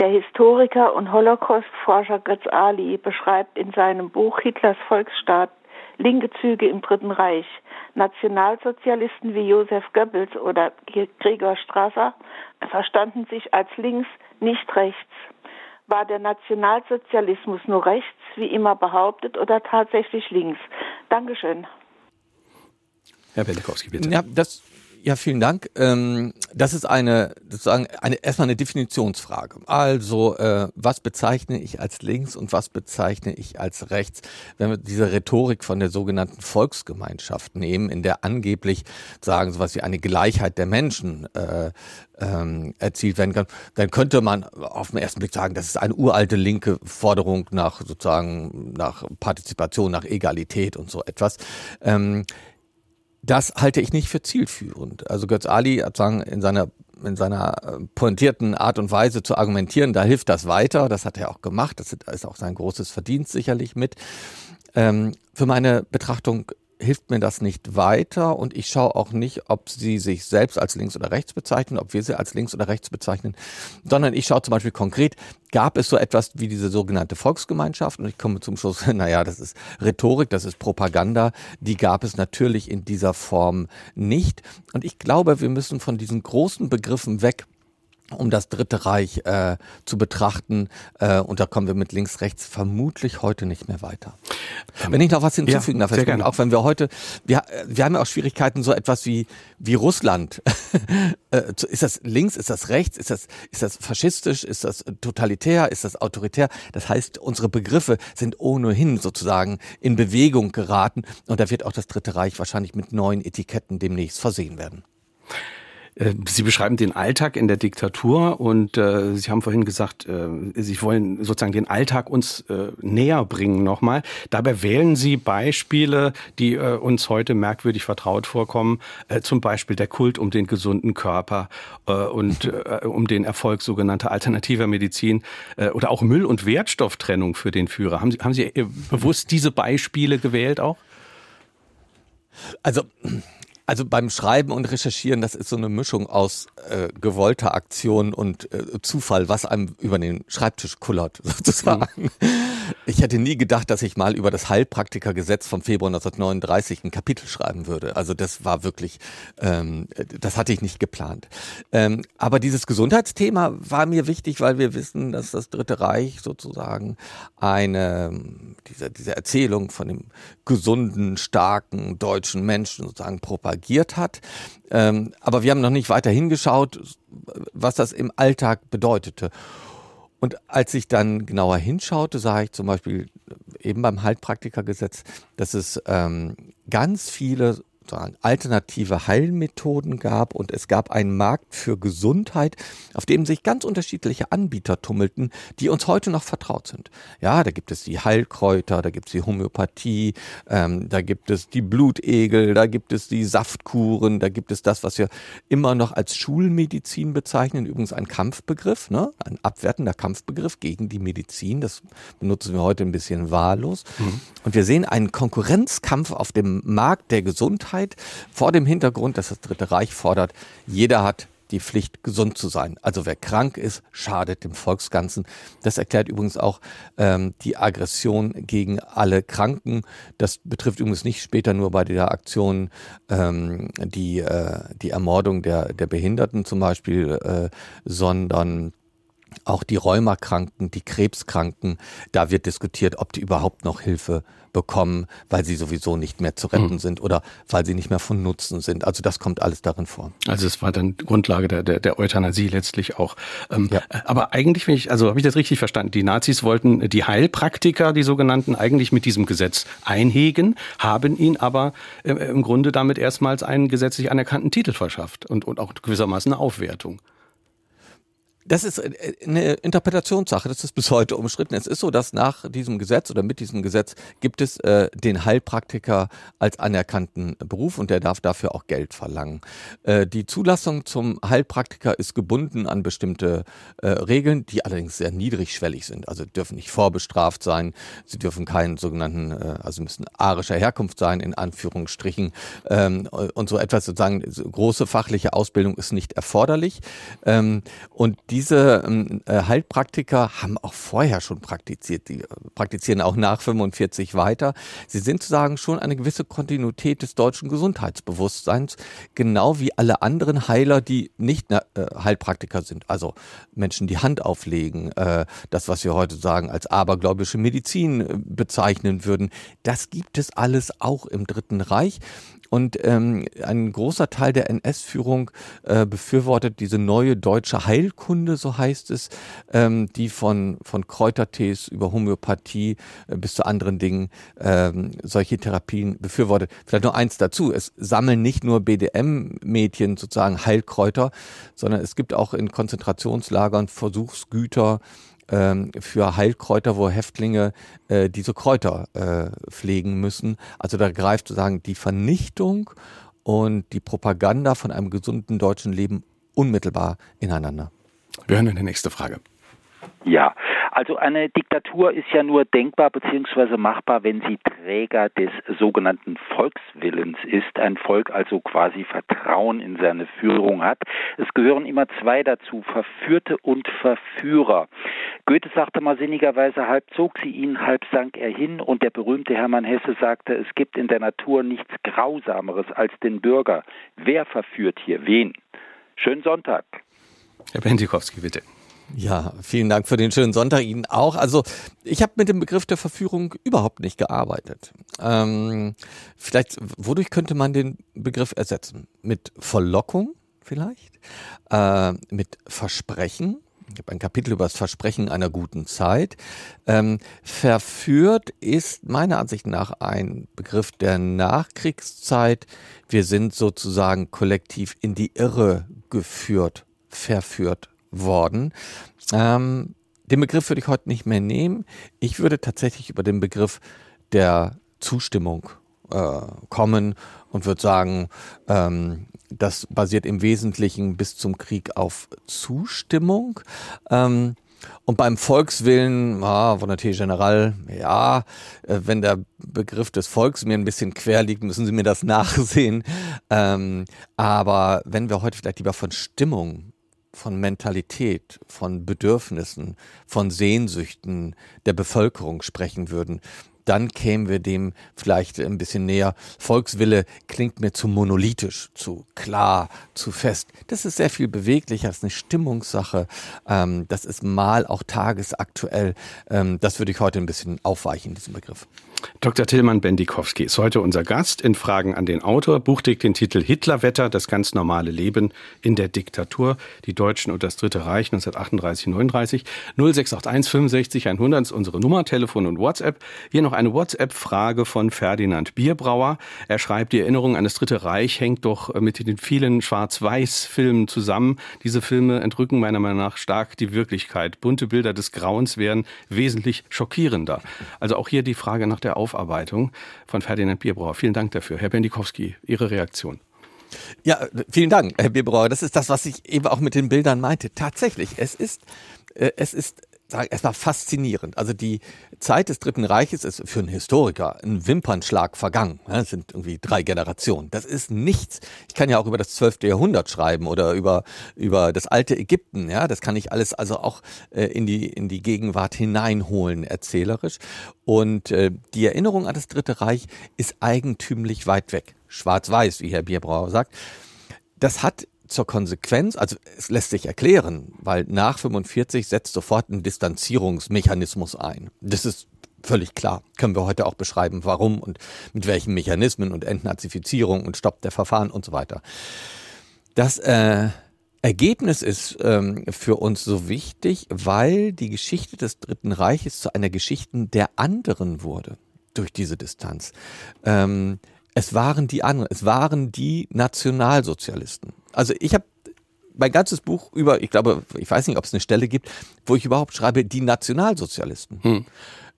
der Historiker und Holocaust-Forscher Götz Ali beschreibt in seinem Buch Hitlers Volksstaat linke Züge im Dritten Reich. Nationalsozialisten wie Josef Goebbels oder Gregor Strasser verstanden sich als links, nicht rechts. War der Nationalsozialismus nur rechts, wie immer behauptet, oder tatsächlich links? Dankeschön. Herr Belikowski, bitte. Ja, das ja, vielen Dank. Ähm, das ist eine, sozusagen eine, erstmal eine Definitionsfrage. Also, äh, was bezeichne ich als links und was bezeichne ich als rechts? Wenn wir diese Rhetorik von der sogenannten Volksgemeinschaft nehmen, in der angeblich sagen sowas wie eine Gleichheit der Menschen äh, ähm, erzielt werden kann, dann könnte man auf den ersten Blick sagen, das ist eine uralte linke Forderung nach sozusagen nach Partizipation, nach Egalität und so etwas. Ähm, das halte ich nicht für zielführend. Also Götz Ali hat sagen, in seiner in seiner äh, pointierten Art und Weise zu argumentieren, da hilft das weiter. Das hat er auch gemacht. Das ist auch sein großes Verdienst sicherlich mit. Ähm, für meine Betrachtung hilft mir das nicht weiter und ich schaue auch nicht, ob sie sich selbst als links oder rechts bezeichnen, ob wir sie als links oder rechts bezeichnen, sondern ich schaue zum Beispiel konkret, gab es so etwas wie diese sogenannte Volksgemeinschaft? Und ich komme zum Schluss, naja, das ist Rhetorik, das ist Propaganda, die gab es natürlich in dieser Form nicht. Und ich glaube, wir müssen von diesen großen Begriffen weg um das Dritte Reich äh, zu betrachten. Äh, und da kommen wir mit links, rechts vermutlich heute nicht mehr weiter. Ähm, wenn ich noch was hinzufügen ja, darf, auch wenn wir heute, wir, wir haben ja auch Schwierigkeiten, so etwas wie, wie Russland. äh, ist das links, ist das rechts, ist das, ist das faschistisch, ist das totalitär, ist das autoritär? Das heißt, unsere Begriffe sind ohnehin sozusagen in Bewegung geraten. Und da wird auch das Dritte Reich wahrscheinlich mit neuen Etiketten demnächst versehen werden. Äh, Sie beschreiben den Alltag in der Diktatur und äh, Sie haben vorhin gesagt, äh, Sie wollen sozusagen den Alltag uns äh, näher bringen nochmal. Dabei wählen Sie Beispiele, die äh, uns heute merkwürdig vertraut vorkommen. Äh, zum Beispiel der Kult um den gesunden Körper äh, und äh, um den Erfolg sogenannter alternativer Medizin äh, oder auch Müll- und Wertstofftrennung für den Führer. Haben Sie, haben Sie äh, bewusst diese Beispiele gewählt auch? Also also beim Schreiben und Recherchieren, das ist so eine Mischung aus äh, gewollter Aktion und äh, Zufall, was einem über den Schreibtisch kullert, sozusagen. Mhm. Ich hätte nie gedacht, dass ich mal über das Heilpraktikergesetz vom Februar 1939 ein Kapitel schreiben würde. Also das war wirklich, ähm, das hatte ich nicht geplant. Ähm, aber dieses Gesundheitsthema war mir wichtig, weil wir wissen, dass das Dritte Reich sozusagen eine, diese, diese Erzählung von dem gesunden, starken deutschen Menschen sozusagen propagiert hat. Ähm, aber wir haben noch nicht weiter hingeschaut, was das im Alltag bedeutete. Und als ich dann genauer hinschaute, sah ich zum Beispiel eben beim Heilpraktikergesetz, dass es ähm, ganz viele sozusagen alternative Heilmethoden gab und es gab einen Markt für Gesundheit, auf dem sich ganz unterschiedliche Anbieter tummelten, die uns heute noch vertraut sind. Ja, da gibt es die Heilkräuter, da gibt es die Homöopathie, ähm, da gibt es die Blutegel, da gibt es die Saftkuren, da gibt es das, was wir immer noch als Schulmedizin bezeichnen, übrigens ein Kampfbegriff, ne? ein abwertender Kampfbegriff gegen die Medizin, das benutzen wir heute ein bisschen wahllos. Mhm. Und wir sehen einen Konkurrenzkampf auf dem Markt der Gesundheit vor dem Hintergrund, dass das Dritte Reich fordert, jeder hat die Pflicht, gesund zu sein. Also wer krank ist, schadet dem Volksganzen. Das erklärt übrigens auch ähm, die Aggression gegen alle Kranken. Das betrifft übrigens nicht später nur bei der Aktion ähm, die, äh, die Ermordung der, der Behinderten zum Beispiel, äh, sondern auch die Rheumakranken, die Krebskranken, da wird diskutiert, ob die überhaupt noch Hilfe bekommen, weil sie sowieso nicht mehr zu retten mhm. sind oder weil sie nicht mehr von Nutzen sind. Also das kommt alles darin vor. Also es war dann Grundlage der, der, der Euthanasie letztlich auch. Ähm, ja. Aber eigentlich, wenn ich, also habe ich das richtig verstanden, die Nazis wollten die Heilpraktiker, die sogenannten, eigentlich mit diesem Gesetz einhegen, haben ihn aber äh, im Grunde damit erstmals einen gesetzlich anerkannten Titel verschafft und, und auch gewissermaßen eine Aufwertung. Das ist äh, eine Interpretationssache, das ist bis heute umstritten. Es ist so, dass nach diesem Gesetz oder mit diesem Gesetz gibt es äh, den Heilpraktiker als anerkannten Beruf und der darf dafür auch Geld verlangen. Äh, die Zulassung zum Heilpraktiker ist gebunden an bestimmte äh, Regeln, die allerdings sehr niedrigschwellig sind. Also dürfen nicht vorbestraft sein, sie dürfen keinen sogenannten, äh, also müssen arischer Herkunft sein, in Anführungsstrichen ähm, und so etwas sozusagen, große fachliche Ausbildung ist nicht erforderlich. Ähm, und die diese ähm, äh, Heilpraktiker haben auch vorher schon praktiziert, die äh, praktizieren auch nach 45 weiter. Sie sind sozusagen schon eine gewisse Kontinuität des deutschen Gesundheitsbewusstseins, genau wie alle anderen Heiler, die nicht äh, Heilpraktiker sind. Also Menschen, die Hand auflegen, äh, das, was wir heute sagen, als abergläubische Medizin äh, bezeichnen würden. Das gibt es alles auch im Dritten Reich. Und ähm, ein großer Teil der NS-Führung äh, befürwortet diese neue deutsche Heilkunde, so heißt es, ähm, die von, von Kräutertees über Homöopathie äh, bis zu anderen Dingen ähm, solche Therapien befürwortet. Vielleicht nur eins dazu, es sammeln nicht nur BDM-Mädchen sozusagen Heilkräuter, sondern es gibt auch in Konzentrationslagern Versuchsgüter, ähm, für Heilkräuter, wo Häftlinge äh, diese Kräuter äh, pflegen müssen. Also da greift sozusagen die Vernichtung und die Propaganda von einem gesunden deutschen Leben unmittelbar ineinander. Wir hören in die nächste Frage. Ja, also eine Diktatur ist ja nur denkbar bzw. machbar, wenn sie Träger des sogenannten Volkswillens ist, ein Volk also quasi Vertrauen in seine Führung hat. Es gehören immer zwei dazu, Verführte und Verführer. Goethe sagte mal sinnigerweise, halb zog sie ihn, halb sank er hin und der berühmte Hermann Hesse sagte, es gibt in der Natur nichts Grausameres als den Bürger. Wer verführt hier wen? Schönen Sonntag. Herr Bentikowski, bitte. Ja, vielen Dank für den schönen Sonntag Ihnen auch. Also ich habe mit dem Begriff der Verführung überhaupt nicht gearbeitet. Ähm, vielleicht, wodurch könnte man den Begriff ersetzen? Mit Verlockung vielleicht? Äh, mit Versprechen? Ich habe ein Kapitel über das Versprechen einer guten Zeit. Ähm, verführt ist meiner Ansicht nach ein Begriff der Nachkriegszeit. Wir sind sozusagen kollektiv in die Irre geführt, verführt worden. Ähm, den Begriff würde ich heute nicht mehr nehmen. Ich würde tatsächlich über den Begriff der Zustimmung äh, kommen und würde sagen, ähm, das basiert im Wesentlichen bis zum Krieg auf Zustimmung. Ähm, und beim Volkswillen, ah, Volonté General, ja, äh, wenn der Begriff des Volks mir ein bisschen quer liegt, müssen Sie mir das nachsehen. Ähm, aber wenn wir heute vielleicht lieber von Stimmung von Mentalität, von Bedürfnissen, von Sehnsüchten der Bevölkerung sprechen würden, dann kämen wir dem vielleicht ein bisschen näher. Volkswille klingt mir zu monolithisch, zu klar, zu fest. Das ist sehr viel beweglicher, das ist eine Stimmungssache. Ähm, das ist mal auch tagesaktuell. Ähm, das würde ich heute ein bisschen aufweichen, diesen Begriff. Dr. Tillmann Bendikowski ist heute unser Gast in Fragen an den Autor. Buch trägt den Titel Hitlerwetter, das ganz normale Leben in der Diktatur, die Deutschen und das Dritte Reich 1938-39. 0681 65 100 ist unsere Nummer, Telefon und WhatsApp. Hier noch eine WhatsApp-Frage von Ferdinand Bierbrauer. Er schreibt, die Erinnerung an das Dritte Reich hängt doch mit den vielen Schwarz-Weiß-Filmen zusammen. Diese Filme entrücken meiner Meinung nach stark die Wirklichkeit. Bunte Bilder des Grauens wären wesentlich schockierender. Also auch hier die Frage nach der Auf Aufarbeitung von Ferdinand Bierbrauer. Vielen Dank dafür. Herr Bendikowski, Ihre Reaktion. Ja, vielen Dank, Herr Bierbrauer. Das ist das, was ich eben auch mit den Bildern meinte. Tatsächlich, es ist, äh, es ist es war faszinierend. Also die Zeit des Dritten Reiches ist für einen Historiker ein Wimpernschlag vergangen. Das sind irgendwie drei Generationen. Das ist nichts. Ich kann ja auch über das zwölfte Jahrhundert schreiben oder über, über das alte Ägypten. Ja, das kann ich alles also auch äh, in, die, in die Gegenwart hineinholen, erzählerisch. Und äh, die Erinnerung an das Dritte Reich ist eigentümlich weit weg. Schwarz-Weiß, wie Herr Bierbrauer sagt. Das hat zur Konsequenz, also es lässt sich erklären, weil nach 45 setzt sofort ein Distanzierungsmechanismus ein. Das ist völlig klar. Können wir heute auch beschreiben, warum und mit welchen Mechanismen und Entnazifizierung und Stopp der Verfahren und so weiter. Das äh, Ergebnis ist ähm, für uns so wichtig, weil die Geschichte des Dritten Reiches zu einer Geschichte der anderen wurde durch diese Distanz. Ähm, es waren die anderen, es waren die Nationalsozialisten. Also ich habe mein ganzes Buch über, ich glaube, ich weiß nicht, ob es eine Stelle gibt, wo ich überhaupt schreibe, die Nationalsozialisten. Hm.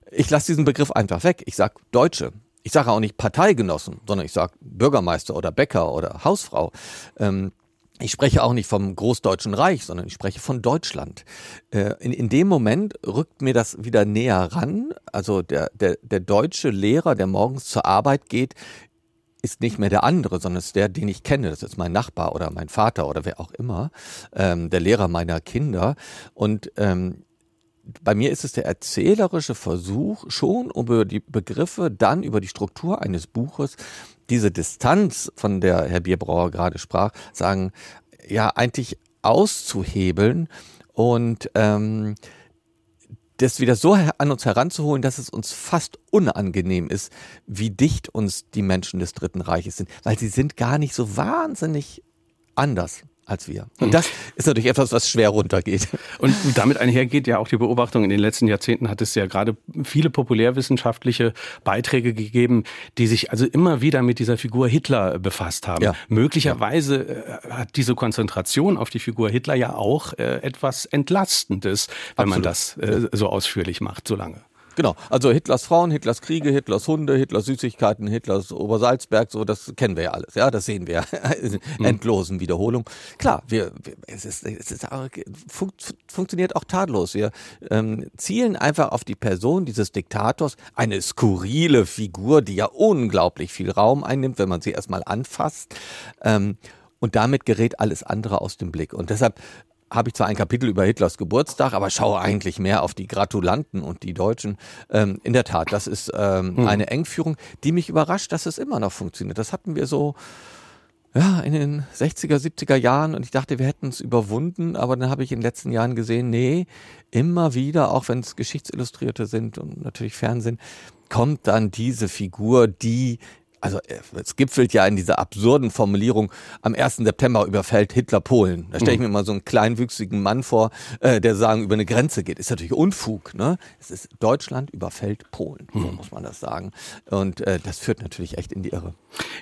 Ich lasse diesen Begriff einfach weg. Ich sage Deutsche. Ich sage auch nicht Parteigenossen, sondern ich sage Bürgermeister oder Bäcker oder Hausfrau. Ähm, ich spreche auch nicht vom Großdeutschen Reich, sondern ich spreche von Deutschland. Äh, in, in dem Moment rückt mir das wieder näher ran. Also der, der, der deutsche Lehrer, der morgens zur Arbeit geht, ist nicht mehr der andere, sondern ist der, den ich kenne. Das ist mein Nachbar oder mein Vater oder wer auch immer, ähm, der Lehrer meiner Kinder. Und ähm, bei mir ist es der erzählerische Versuch, schon über die Begriffe, dann über die Struktur eines Buches, diese Distanz, von der Herr Bierbrauer gerade sprach, sagen, ja, eigentlich auszuhebeln und ähm, das wieder so an uns heranzuholen, dass es uns fast unangenehm ist, wie dicht uns die Menschen des Dritten Reiches sind, weil sie sind gar nicht so wahnsinnig anders als wir. Und hm. das ist natürlich etwas, was schwer runtergeht. Und damit einhergeht ja auch die Beobachtung, in den letzten Jahrzehnten hat es ja gerade viele populärwissenschaftliche Beiträge gegeben, die sich also immer wieder mit dieser Figur Hitler befasst haben. Ja. Möglicherweise ja. hat diese Konzentration auf die Figur Hitler ja auch äh, etwas Entlastendes, wenn Absolut. man das äh, so ausführlich macht, so lange. Genau, also Hitlers Frauen, Hitlers Kriege, Hitlers Hunde, Hitlers Süßigkeiten, Hitlers Obersalzberg, so das kennen wir ja alles, ja, das sehen wir in mhm. endlosen Wiederholungen. Klar, wir, wir es, ist, es ist, fun funktioniert auch tadellos. Wir ähm, zielen einfach auf die Person dieses Diktators, eine skurrile Figur, die ja unglaublich viel Raum einnimmt, wenn man sie erstmal anfasst. Ähm, und damit gerät alles andere aus dem Blick. Und deshalb habe ich zwar ein Kapitel über Hitlers Geburtstag, aber schaue eigentlich mehr auf die Gratulanten und die Deutschen. Ähm, in der Tat, das ist ähm, mhm. eine Engführung, die mich überrascht, dass es immer noch funktioniert. Das hatten wir so ja, in den 60er, 70er Jahren und ich dachte, wir hätten es überwunden, aber dann habe ich in den letzten Jahren gesehen, nee, immer wieder, auch wenn es Geschichtsillustrierte sind und natürlich Fernsehen, kommt dann diese Figur, die also äh, es gipfelt ja in dieser absurden Formulierung, am 1. September überfällt Hitler Polen. Da stelle ich mhm. mir mal so einen kleinwüchsigen Mann vor, äh, der sagen, über eine Grenze geht. Ist natürlich Unfug. Ne? Es ist Deutschland überfällt Polen, so mhm. muss man das sagen. Und äh, das führt natürlich echt in die Irre.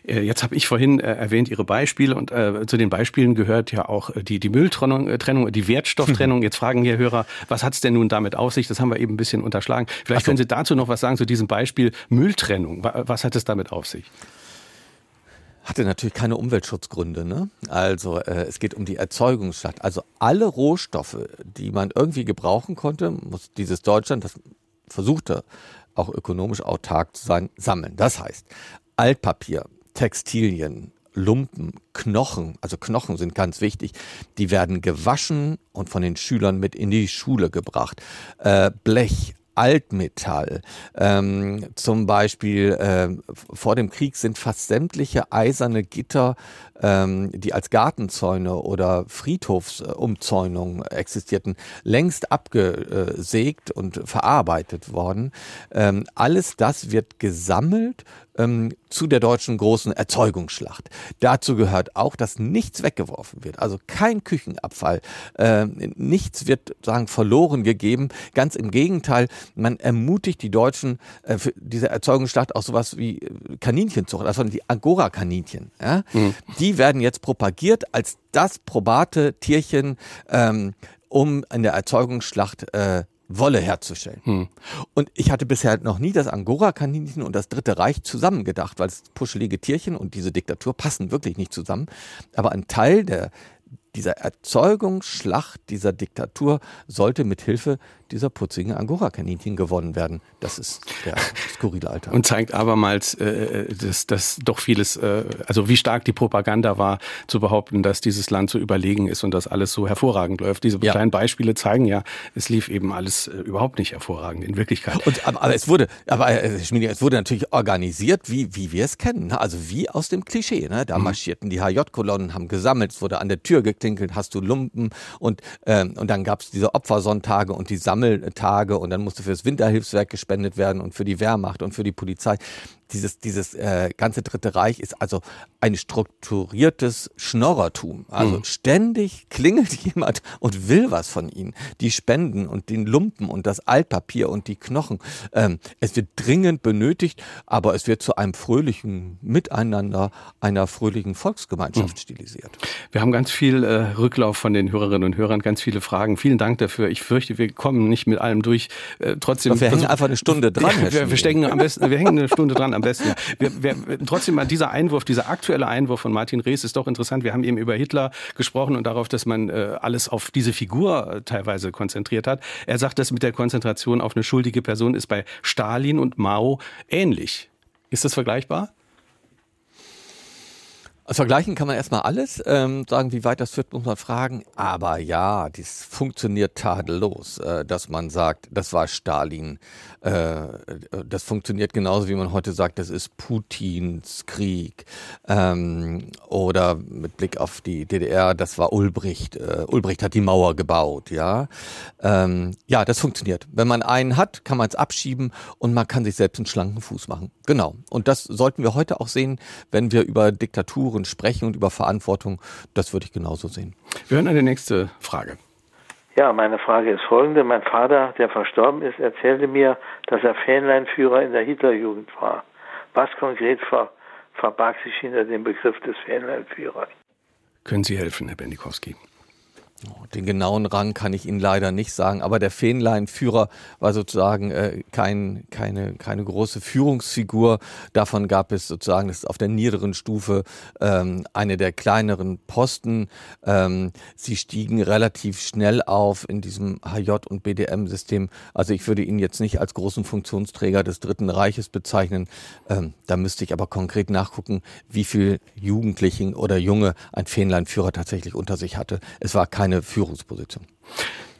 Äh, jetzt habe ich vorhin äh, erwähnt Ihre Beispiele und äh, zu den Beispielen gehört ja auch die, die Mülltrennung, äh, Trennung, die Wertstofftrennung. Jetzt fragen hier Hörer, was hat es denn nun damit auf sich? Das haben wir eben ein bisschen unterschlagen. Vielleicht so. können Sie dazu noch was sagen zu diesem Beispiel Mülltrennung. Was hat es damit auf sich? Hatte natürlich keine Umweltschutzgründe. Ne? Also äh, es geht um die Erzeugungsstadt. Also alle Rohstoffe, die man irgendwie gebrauchen konnte, muss dieses Deutschland, das versuchte auch ökonomisch autark zu sein, sammeln. Das heißt Altpapier, Textilien, Lumpen, Knochen, also Knochen sind ganz wichtig, die werden gewaschen und von den Schülern mit in die Schule gebracht. Äh, Blech, Altmetall. Ähm, zum Beispiel äh, vor dem Krieg sind fast sämtliche eiserne Gitter, ähm, die als Gartenzäune oder Friedhofsumzäunungen existierten, längst abgesägt und verarbeitet worden. Ähm, alles das wird gesammelt ähm, zu der deutschen großen Erzeugungsschlacht. Dazu gehört auch, dass nichts weggeworfen wird, also kein Küchenabfall, äh, nichts wird sagen verloren gegeben. Ganz im Gegenteil, man ermutigt die Deutschen äh, für diese Erzeugungsschlacht auch sowas wie äh, Kaninchenzucht, also die Angora-Kaninchen. Ja? Mhm. Die werden jetzt propagiert als das probate Tierchen, ähm, um in der Erzeugungsschlacht äh, Wolle herzustellen. Hm. Und ich hatte bisher noch nie das Angora-Kaninchen und das Dritte Reich zusammengedacht, weil das puschelige Tierchen und diese Diktatur passen wirklich nicht zusammen. Aber ein Teil der dieser Erzeugungsschlacht dieser Diktatur sollte mit Hilfe dieser putzigen Angora-Kaninchen gewonnen werden. Das ist der skurrile Alltag. Und zeigt abermals, äh, dass, dass doch vieles, äh, also wie stark die Propaganda war, zu behaupten, dass dieses Land so überlegen ist und dass alles so hervorragend läuft. Diese ja. kleinen Beispiele zeigen ja, es lief eben alles äh, überhaupt nicht hervorragend in Wirklichkeit. Und, aber, aber es wurde, aber äh, es wurde natürlich organisiert, wie, wie wir es kennen. Ne? Also wie aus dem Klischee. Ne? Da mhm. marschierten die HJ-Kolonnen, haben gesammelt, es wurde an der Tür geklinkelt, hast du Lumpen und, ähm, und dann gab es diese Opfersonntage und die Sammlung Sammeltage und dann musste für das Winterhilfswerk gespendet werden und für die Wehrmacht und für die Polizei dieses, dieses äh, ganze Dritte Reich ist also ein strukturiertes Schnorrertum. Also mhm. ständig klingelt jemand und will was von ihnen. Die Spenden und den Lumpen und das Altpapier und die Knochen. Ähm, es wird dringend benötigt, aber es wird zu einem fröhlichen Miteinander einer fröhlichen Volksgemeinschaft mhm. stilisiert. Wir haben ganz viel äh, Rücklauf von den Hörerinnen und Hörern, ganz viele Fragen. Vielen Dank dafür. Ich fürchte, wir kommen nicht mit allem durch. Äh, trotzdem. Aber wir hängen einfach eine Stunde dran. Wir, wir, wir stecken am besten, wir hängen eine Stunde dran am besten. Wir, wir, trotzdem mal dieser Einwurf, dieser aktuelle Einwurf von Martin Rees ist doch interessant. Wir haben eben über Hitler gesprochen und darauf, dass man äh, alles auf diese Figur äh, teilweise konzentriert hat. Er sagt, dass mit der Konzentration auf eine schuldige Person ist bei Stalin und Mao ähnlich. Ist das vergleichbar? Vergleichen kann man erstmal alles. Ähm, sagen, wie weit das führt, muss man fragen. Aber ja, das funktioniert tadellos, äh, dass man sagt, das war Stalin. Äh, das funktioniert genauso, wie man heute sagt, das ist Putins Krieg. Ähm, oder mit Blick auf die DDR, das war Ulbricht. Äh, Ulbricht hat die Mauer gebaut, ja. Ähm, ja, das funktioniert. Wenn man einen hat, kann man es abschieben und man kann sich selbst einen schlanken Fuß machen. Genau. Und das sollten wir heute auch sehen, wenn wir über Diktaturen und Sprechen und über Verantwortung, das würde ich genauso sehen. Wir hören eine nächste Frage. Ja, meine Frage ist folgende. Mein Vater, der verstorben ist, erzählte mir, dass er Fähnleinführer in der Hitlerjugend war. Was konkret ver verbarg sich hinter dem Begriff des Fähnleinführers? Können Sie helfen, Herr Bendikowski? Den genauen Rang kann ich Ihnen leider nicht sagen, aber der Fähnleinführer war sozusagen äh, kein, keine, keine große Führungsfigur. Davon gab es sozusagen, das auf der niederen Stufe ähm, eine der kleineren Posten. Ähm, sie stiegen relativ schnell auf in diesem HJ- und BDM-System. Also ich würde ihn jetzt nicht als großen Funktionsträger des Dritten Reiches bezeichnen. Ähm, da müsste ich aber konkret nachgucken, wie viel Jugendlichen oder Junge ein Fähnleinführer tatsächlich unter sich hatte. Es war kein keine Führungsposition.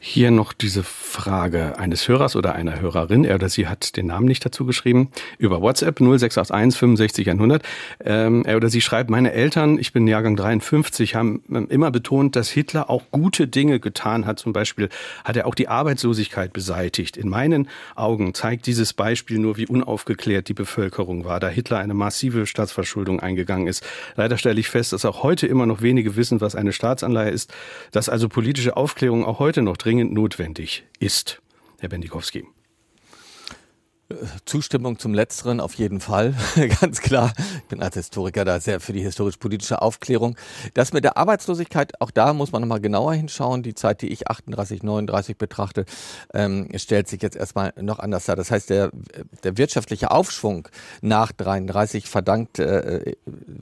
Hier noch diese Frage eines Hörers oder einer Hörerin. Er oder sie hat den Namen nicht dazu geschrieben. Über WhatsApp 0681 65 100. Ähm, er oder sie schreibt, meine Eltern, ich bin Jahrgang 53, haben ähm, immer betont, dass Hitler auch gute Dinge getan hat. Zum Beispiel hat er auch die Arbeitslosigkeit beseitigt. In meinen Augen zeigt dieses Beispiel nur, wie unaufgeklärt die Bevölkerung war, da Hitler eine massive Staatsverschuldung eingegangen ist. Leider stelle ich fest, dass auch heute immer noch wenige wissen, was eine Staatsanleihe ist, dass also politische Aufklärung auch heute noch drin dringend notwendig ist. Herr Bendikowski. Zustimmung zum Letzteren auf jeden Fall, ganz klar. Ich bin als Historiker da sehr für die historisch-politische Aufklärung. Das mit der Arbeitslosigkeit, auch da muss man nochmal genauer hinschauen. Die Zeit, die ich 38, 39 betrachte, ähm, stellt sich jetzt erstmal noch anders dar. Das heißt, der, der wirtschaftliche Aufschwung nach 33 verdankt, äh,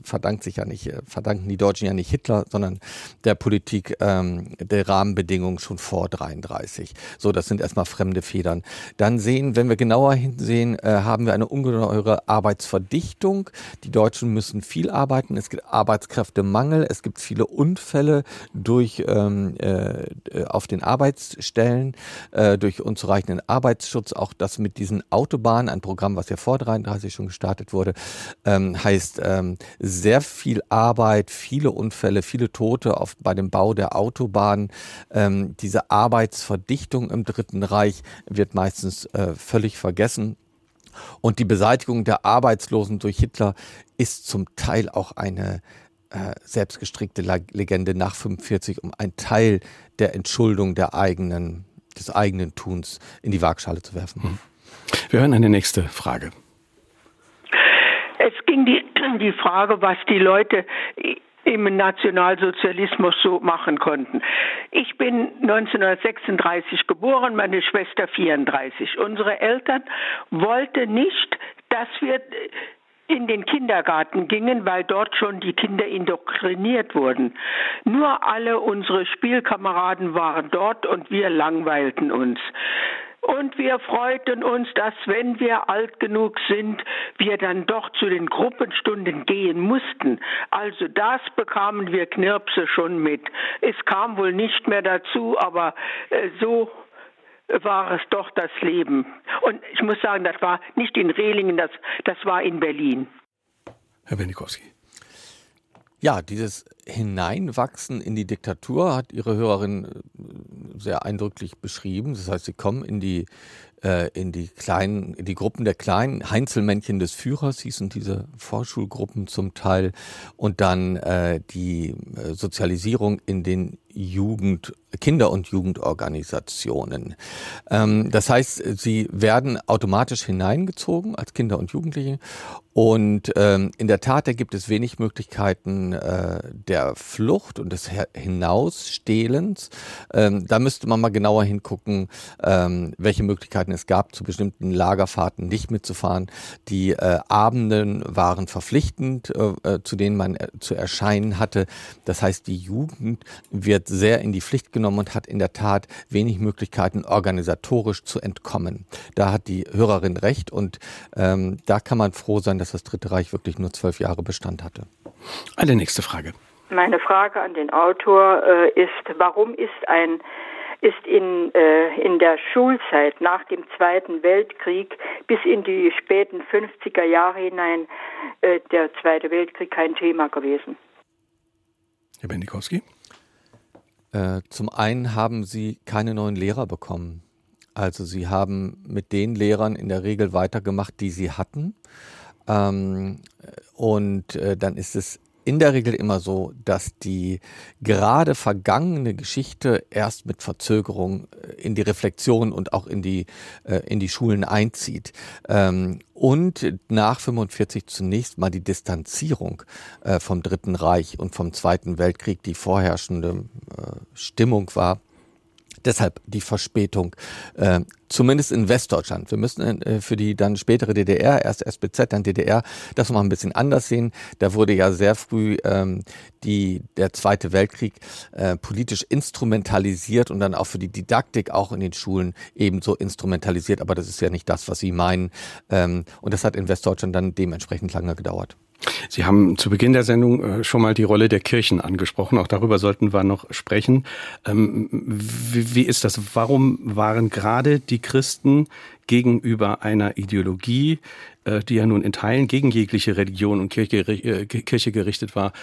verdankt sich ja nicht, äh, verdanken die Deutschen ja nicht Hitler, sondern der Politik ähm, der Rahmenbedingungen schon vor 33. So, das sind erstmal fremde Federn. Dann sehen, wenn wir genauer hin sehen, äh, haben wir eine ungeheure Arbeitsverdichtung. Die Deutschen müssen viel arbeiten. Es gibt Arbeitskräftemangel. Es gibt viele Unfälle durch ähm, äh, auf den Arbeitsstellen, äh, durch unzureichenden Arbeitsschutz. Auch das mit diesen Autobahnen, ein Programm, was ja vor 33 schon gestartet wurde, ähm, heißt ähm, sehr viel Arbeit, viele Unfälle, viele Tote auf, bei dem Bau der Autobahn. Ähm, diese Arbeitsverdichtung im Dritten Reich wird meistens äh, völlig vergessen. Und die Beseitigung der Arbeitslosen durch Hitler ist zum Teil auch eine äh, selbstgestrickte Legende nach 45, um einen Teil der Entschuldung der eigenen, des eigenen Tuns in die Waagschale zu werfen. Hm. Wir hören eine nächste Frage. Es ging die, die Frage, was die Leute im Nationalsozialismus so machen konnten. Ich bin 1936 geboren, meine Schwester 34. Unsere Eltern wollten nicht, dass wir in den Kindergarten gingen, weil dort schon die Kinder indoktriniert wurden. Nur alle unsere Spielkameraden waren dort und wir langweilten uns. Und wir freuten uns, dass wenn wir alt genug sind, wir dann doch zu den Gruppenstunden gehen mussten. Also das bekamen wir Knirpse schon mit. Es kam wohl nicht mehr dazu, aber äh, so war es doch das Leben. Und ich muss sagen, das war nicht in Rehlingen, das, das war in Berlin. Herr Benikowski. Ja, dieses Hineinwachsen in die Diktatur hat Ihre Hörerin äh, sehr eindrücklich beschrieben. Das heißt, Sie kommen in die äh, in die kleinen, in die Gruppen der kleinen Heinzelmännchen des Führers hießen diese Vorschulgruppen zum Teil und dann äh, die äh, Sozialisierung in den Jugend, Kinder- und Jugendorganisationen. Ähm, das heißt, sie werden automatisch hineingezogen als Kinder und Jugendliche und ähm, in der Tat, da gibt es wenig Möglichkeiten äh, der Flucht und des Hinausstehlens. Ähm, da müsste man mal genauer hingucken, ähm, welche Möglichkeiten es gab, zu bestimmten Lagerfahrten nicht mitzufahren. Die äh, Abenden waren verpflichtend, äh, äh zu denen man äh, zu erscheinen hatte. Das heißt, die Jugend wird sehr in die Pflicht genommen und hat in der Tat wenig Möglichkeiten, organisatorisch zu entkommen. Da hat die Hörerin recht und ähm, da kann man froh sein, dass dass das Dritte Reich wirklich nur zwölf Jahre Bestand hatte. Eine nächste Frage. Meine Frage an den Autor äh, ist, warum ist ein ist in, äh, in der Schulzeit nach dem Zweiten Weltkrieg bis in die späten 50er Jahre hinein äh, der Zweite Weltkrieg kein Thema gewesen. Herr Bendikowski? Äh, zum einen haben Sie keine neuen Lehrer bekommen. Also Sie haben mit den Lehrern in der Regel weitergemacht, die Sie hatten. Ähm, und äh, dann ist es in der Regel immer so, dass die gerade vergangene Geschichte erst mit Verzögerung äh, in die Reflexion und auch in die, äh, in die Schulen einzieht. Ähm, und nach 45 zunächst mal die Distanzierung äh, vom Dritten Reich und vom Zweiten Weltkrieg die vorherrschende Stimmung war Deshalb die Verspätung, äh, zumindest in Westdeutschland. Wir müssen äh, für die dann spätere DDR, erst SBZ, dann DDR, das mal ein bisschen anders sehen. Da wurde ja sehr früh ähm, die, der Zweite Weltkrieg äh, politisch instrumentalisiert und dann auch für die Didaktik auch in den Schulen ebenso instrumentalisiert. Aber das ist ja nicht das, was Sie meinen. Ähm, und das hat in Westdeutschland dann dementsprechend lange gedauert. Sie haben zu Beginn der Sendung äh, schon mal die Rolle der Kirchen angesprochen. Auch darüber sollten wir noch sprechen. Ähm, wie ist das? Warum waren gerade die Christen gegenüber einer Ideologie, äh, die ja nun in Teilen gegen jegliche Religion und Kirche, äh, Kirche gerichtet war,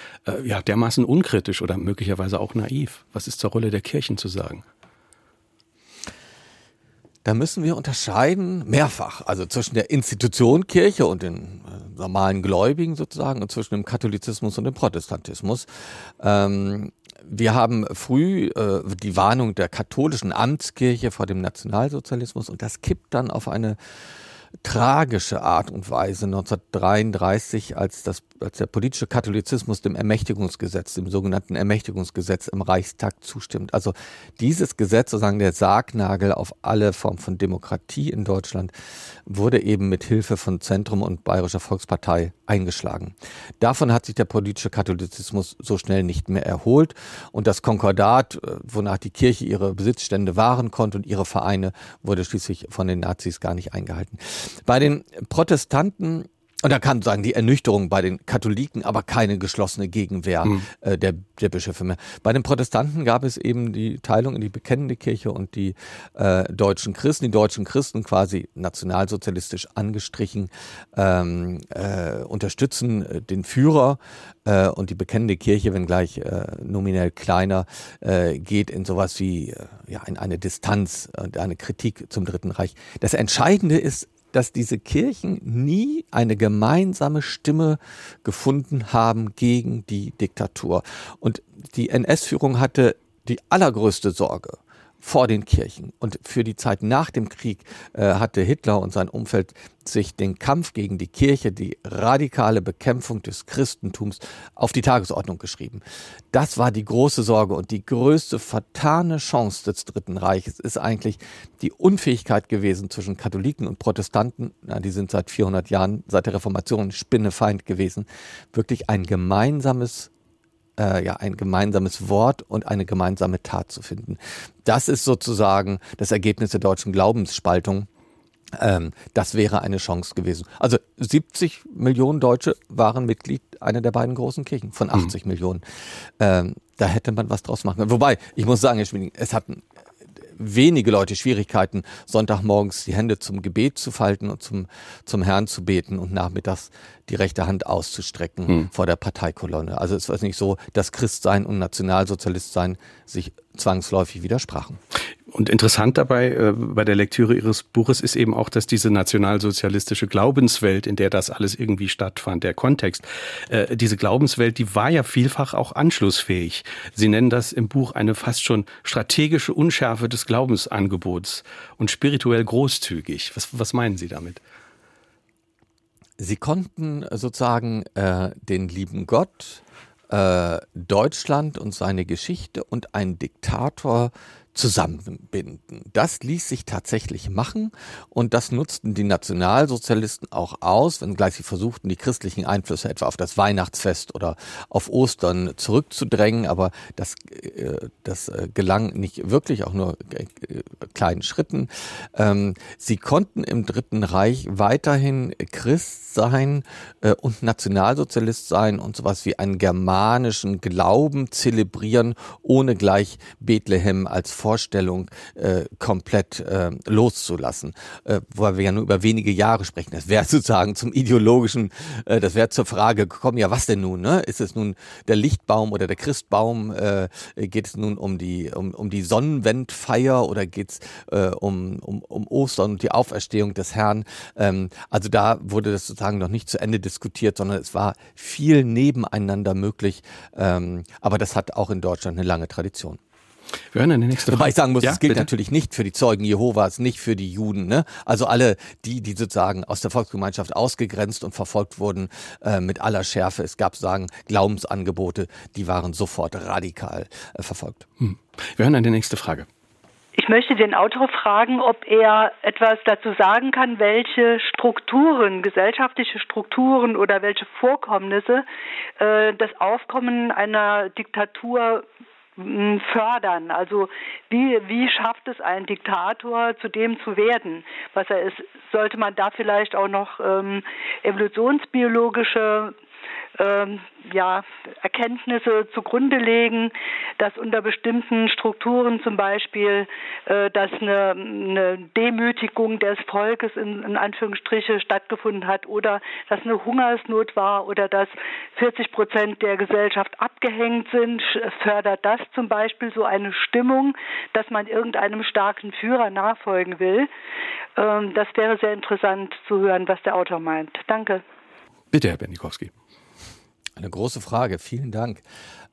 ja dermaßen unkritisch oder möglicherweise auch naiv? Was ist zur Rolle der Kirchen zu sagen? Da müssen wir unterscheiden, mehrfach, also zwischen der Institution Kirche und den äh, normalen Gläubigen sozusagen und zwischen dem Katholizismus und dem Protestantismus. Ähm, wir haben früh äh, die Warnung der katholischen Amtskirche vor dem Nationalsozialismus und das kippt dann auf eine tragische Art und Weise 1933, als, das, als der politische Katholizismus dem Ermächtigungsgesetz, dem sogenannten Ermächtigungsgesetz im Reichstag zustimmt. Also dieses Gesetz, sozusagen der Sargnagel auf alle Formen von Demokratie in Deutschland, wurde eben mit Hilfe von Zentrum und Bayerischer Volkspartei eingeschlagen. Davon hat sich der politische Katholizismus so schnell nicht mehr erholt und das Konkordat, äh, wonach die Kirche ihre Besitzstände wahren konnte und ihre Vereine, wurde schließlich von den Nazis gar nicht eingehalten. Bei den Protestanten und da kann sagen, die Ernüchterung bei den Katholiken, aber keine geschlossene Gegenwehr mhm. äh, der, der Bischöfe mehr. Bei den Protestanten gab es eben die Teilung in die bekennende Kirche und die äh, deutschen Christen. Die deutschen Christen quasi nationalsozialistisch angestrichen, ähm, äh, unterstützen äh, den Führer äh, und die bekennende Kirche, wenngleich äh, nominell kleiner, geht in sowas wie ja, in eine Distanz und eine Kritik zum Dritten Reich. Das Entscheidende ist dass diese Kirchen nie eine gemeinsame Stimme gefunden haben gegen die Diktatur. Und die NS-Führung hatte die allergrößte Sorge, vor den Kirchen. Und für die Zeit nach dem Krieg äh, hatte Hitler und sein Umfeld sich den Kampf gegen die Kirche, die radikale Bekämpfung des Christentums auf die Tagesordnung geschrieben. Das war die große Sorge und die größte vertane Chance des Dritten Reiches ist eigentlich die Unfähigkeit gewesen zwischen Katholiken und Protestanten, na, die sind seit 400 Jahren, seit der Reformation Spinnefeind gewesen, wirklich ein gemeinsames äh, ja ein gemeinsames Wort und eine gemeinsame Tat zu finden. Das ist sozusagen das Ergebnis der deutschen Glaubensspaltung. Ähm, das wäre eine Chance gewesen. Also 70 Millionen Deutsche waren Mitglied einer der beiden großen Kirchen von 80 mhm. Millionen. Ähm, da hätte man was draus machen können. Wobei, ich muss sagen, Herr Schmieding, es hatten wenige Leute Schwierigkeiten, Sonntagmorgens die Hände zum Gebet zu falten und zum, zum Herrn zu beten und nachmittags die rechte Hand auszustrecken hm. vor der Parteikolonne. Also es war nicht so, dass Christsein und Nationalsozialistsein sich zwangsläufig widersprachen. Und interessant dabei äh, bei der Lektüre Ihres Buches ist eben auch, dass diese nationalsozialistische Glaubenswelt, in der das alles irgendwie stattfand, der Kontext, äh, diese Glaubenswelt, die war ja vielfach auch anschlussfähig. Sie nennen das im Buch eine fast schon strategische Unschärfe des Glaubensangebots und spirituell großzügig. Was, was meinen Sie damit? Sie konnten sozusagen äh, den lieben Gott, äh, Deutschland und seine Geschichte und einen Diktator zusammenbinden. Das ließ sich tatsächlich machen und das nutzten die Nationalsozialisten auch aus, wenngleich sie versuchten, die christlichen Einflüsse etwa auf das Weihnachtsfest oder auf Ostern zurückzudrängen, aber das, äh, das äh, gelang nicht wirklich, auch nur äh, kleinen Schritten. Ähm, sie konnten im Dritten Reich weiterhin Christ sein und Nationalsozialist sein und sowas wie einen germanischen Glauben zelebrieren, ohne gleich Bethlehem als Vorstellung äh, komplett äh, loszulassen, äh, weil wir ja nur über wenige Jahre sprechen. Das wäre sozusagen zum ideologischen, äh, das wäre zur Frage gekommen, ja was denn nun? Ne? Ist es nun der Lichtbaum oder der Christbaum? Äh, geht es nun um die um, um die Sonnenwendfeier oder geht es äh, um, um, um Ostern und die Auferstehung des Herrn? Ähm, also da wurde das sozusagen noch nicht zu Ende diskutiert, sondern es war viel nebeneinander möglich. Ähm, aber das hat auch in Deutschland eine lange Tradition. Wir hören eine nächste Frage. Wobei ich sagen muss, ja, es gilt bitte? natürlich nicht für die Zeugen Jehovas, nicht für die Juden. Ne? Also alle, die, die sozusagen aus der Volksgemeinschaft ausgegrenzt und verfolgt wurden äh, mit aller Schärfe. Es gab sagen Glaubensangebote, die waren sofort radikal äh, verfolgt. Hm. Wir hören eine nächste Frage. Ich möchte den Autor fragen, ob er etwas dazu sagen kann, welche Strukturen, gesellschaftliche Strukturen oder welche Vorkommnisse äh, das Aufkommen einer Diktatur fördern. Also wie, wie schafft es ein Diktator, zu dem zu werden, was er ist? Sollte man da vielleicht auch noch ähm, evolutionsbiologische ähm, ja, Erkenntnisse zugrunde legen, dass unter bestimmten Strukturen zum Beispiel, äh, dass eine, eine Demütigung des Volkes in, in Anführungsstriche stattgefunden hat oder dass eine Hungersnot war oder dass 40 Prozent der Gesellschaft abgehängt sind, fördert das zum Beispiel so eine Stimmung, dass man irgendeinem starken Führer nachfolgen will. Ähm, das wäre sehr interessant zu hören, was der Autor meint. Danke. Bitte, Herr Bendikowski. Eine große Frage, vielen Dank.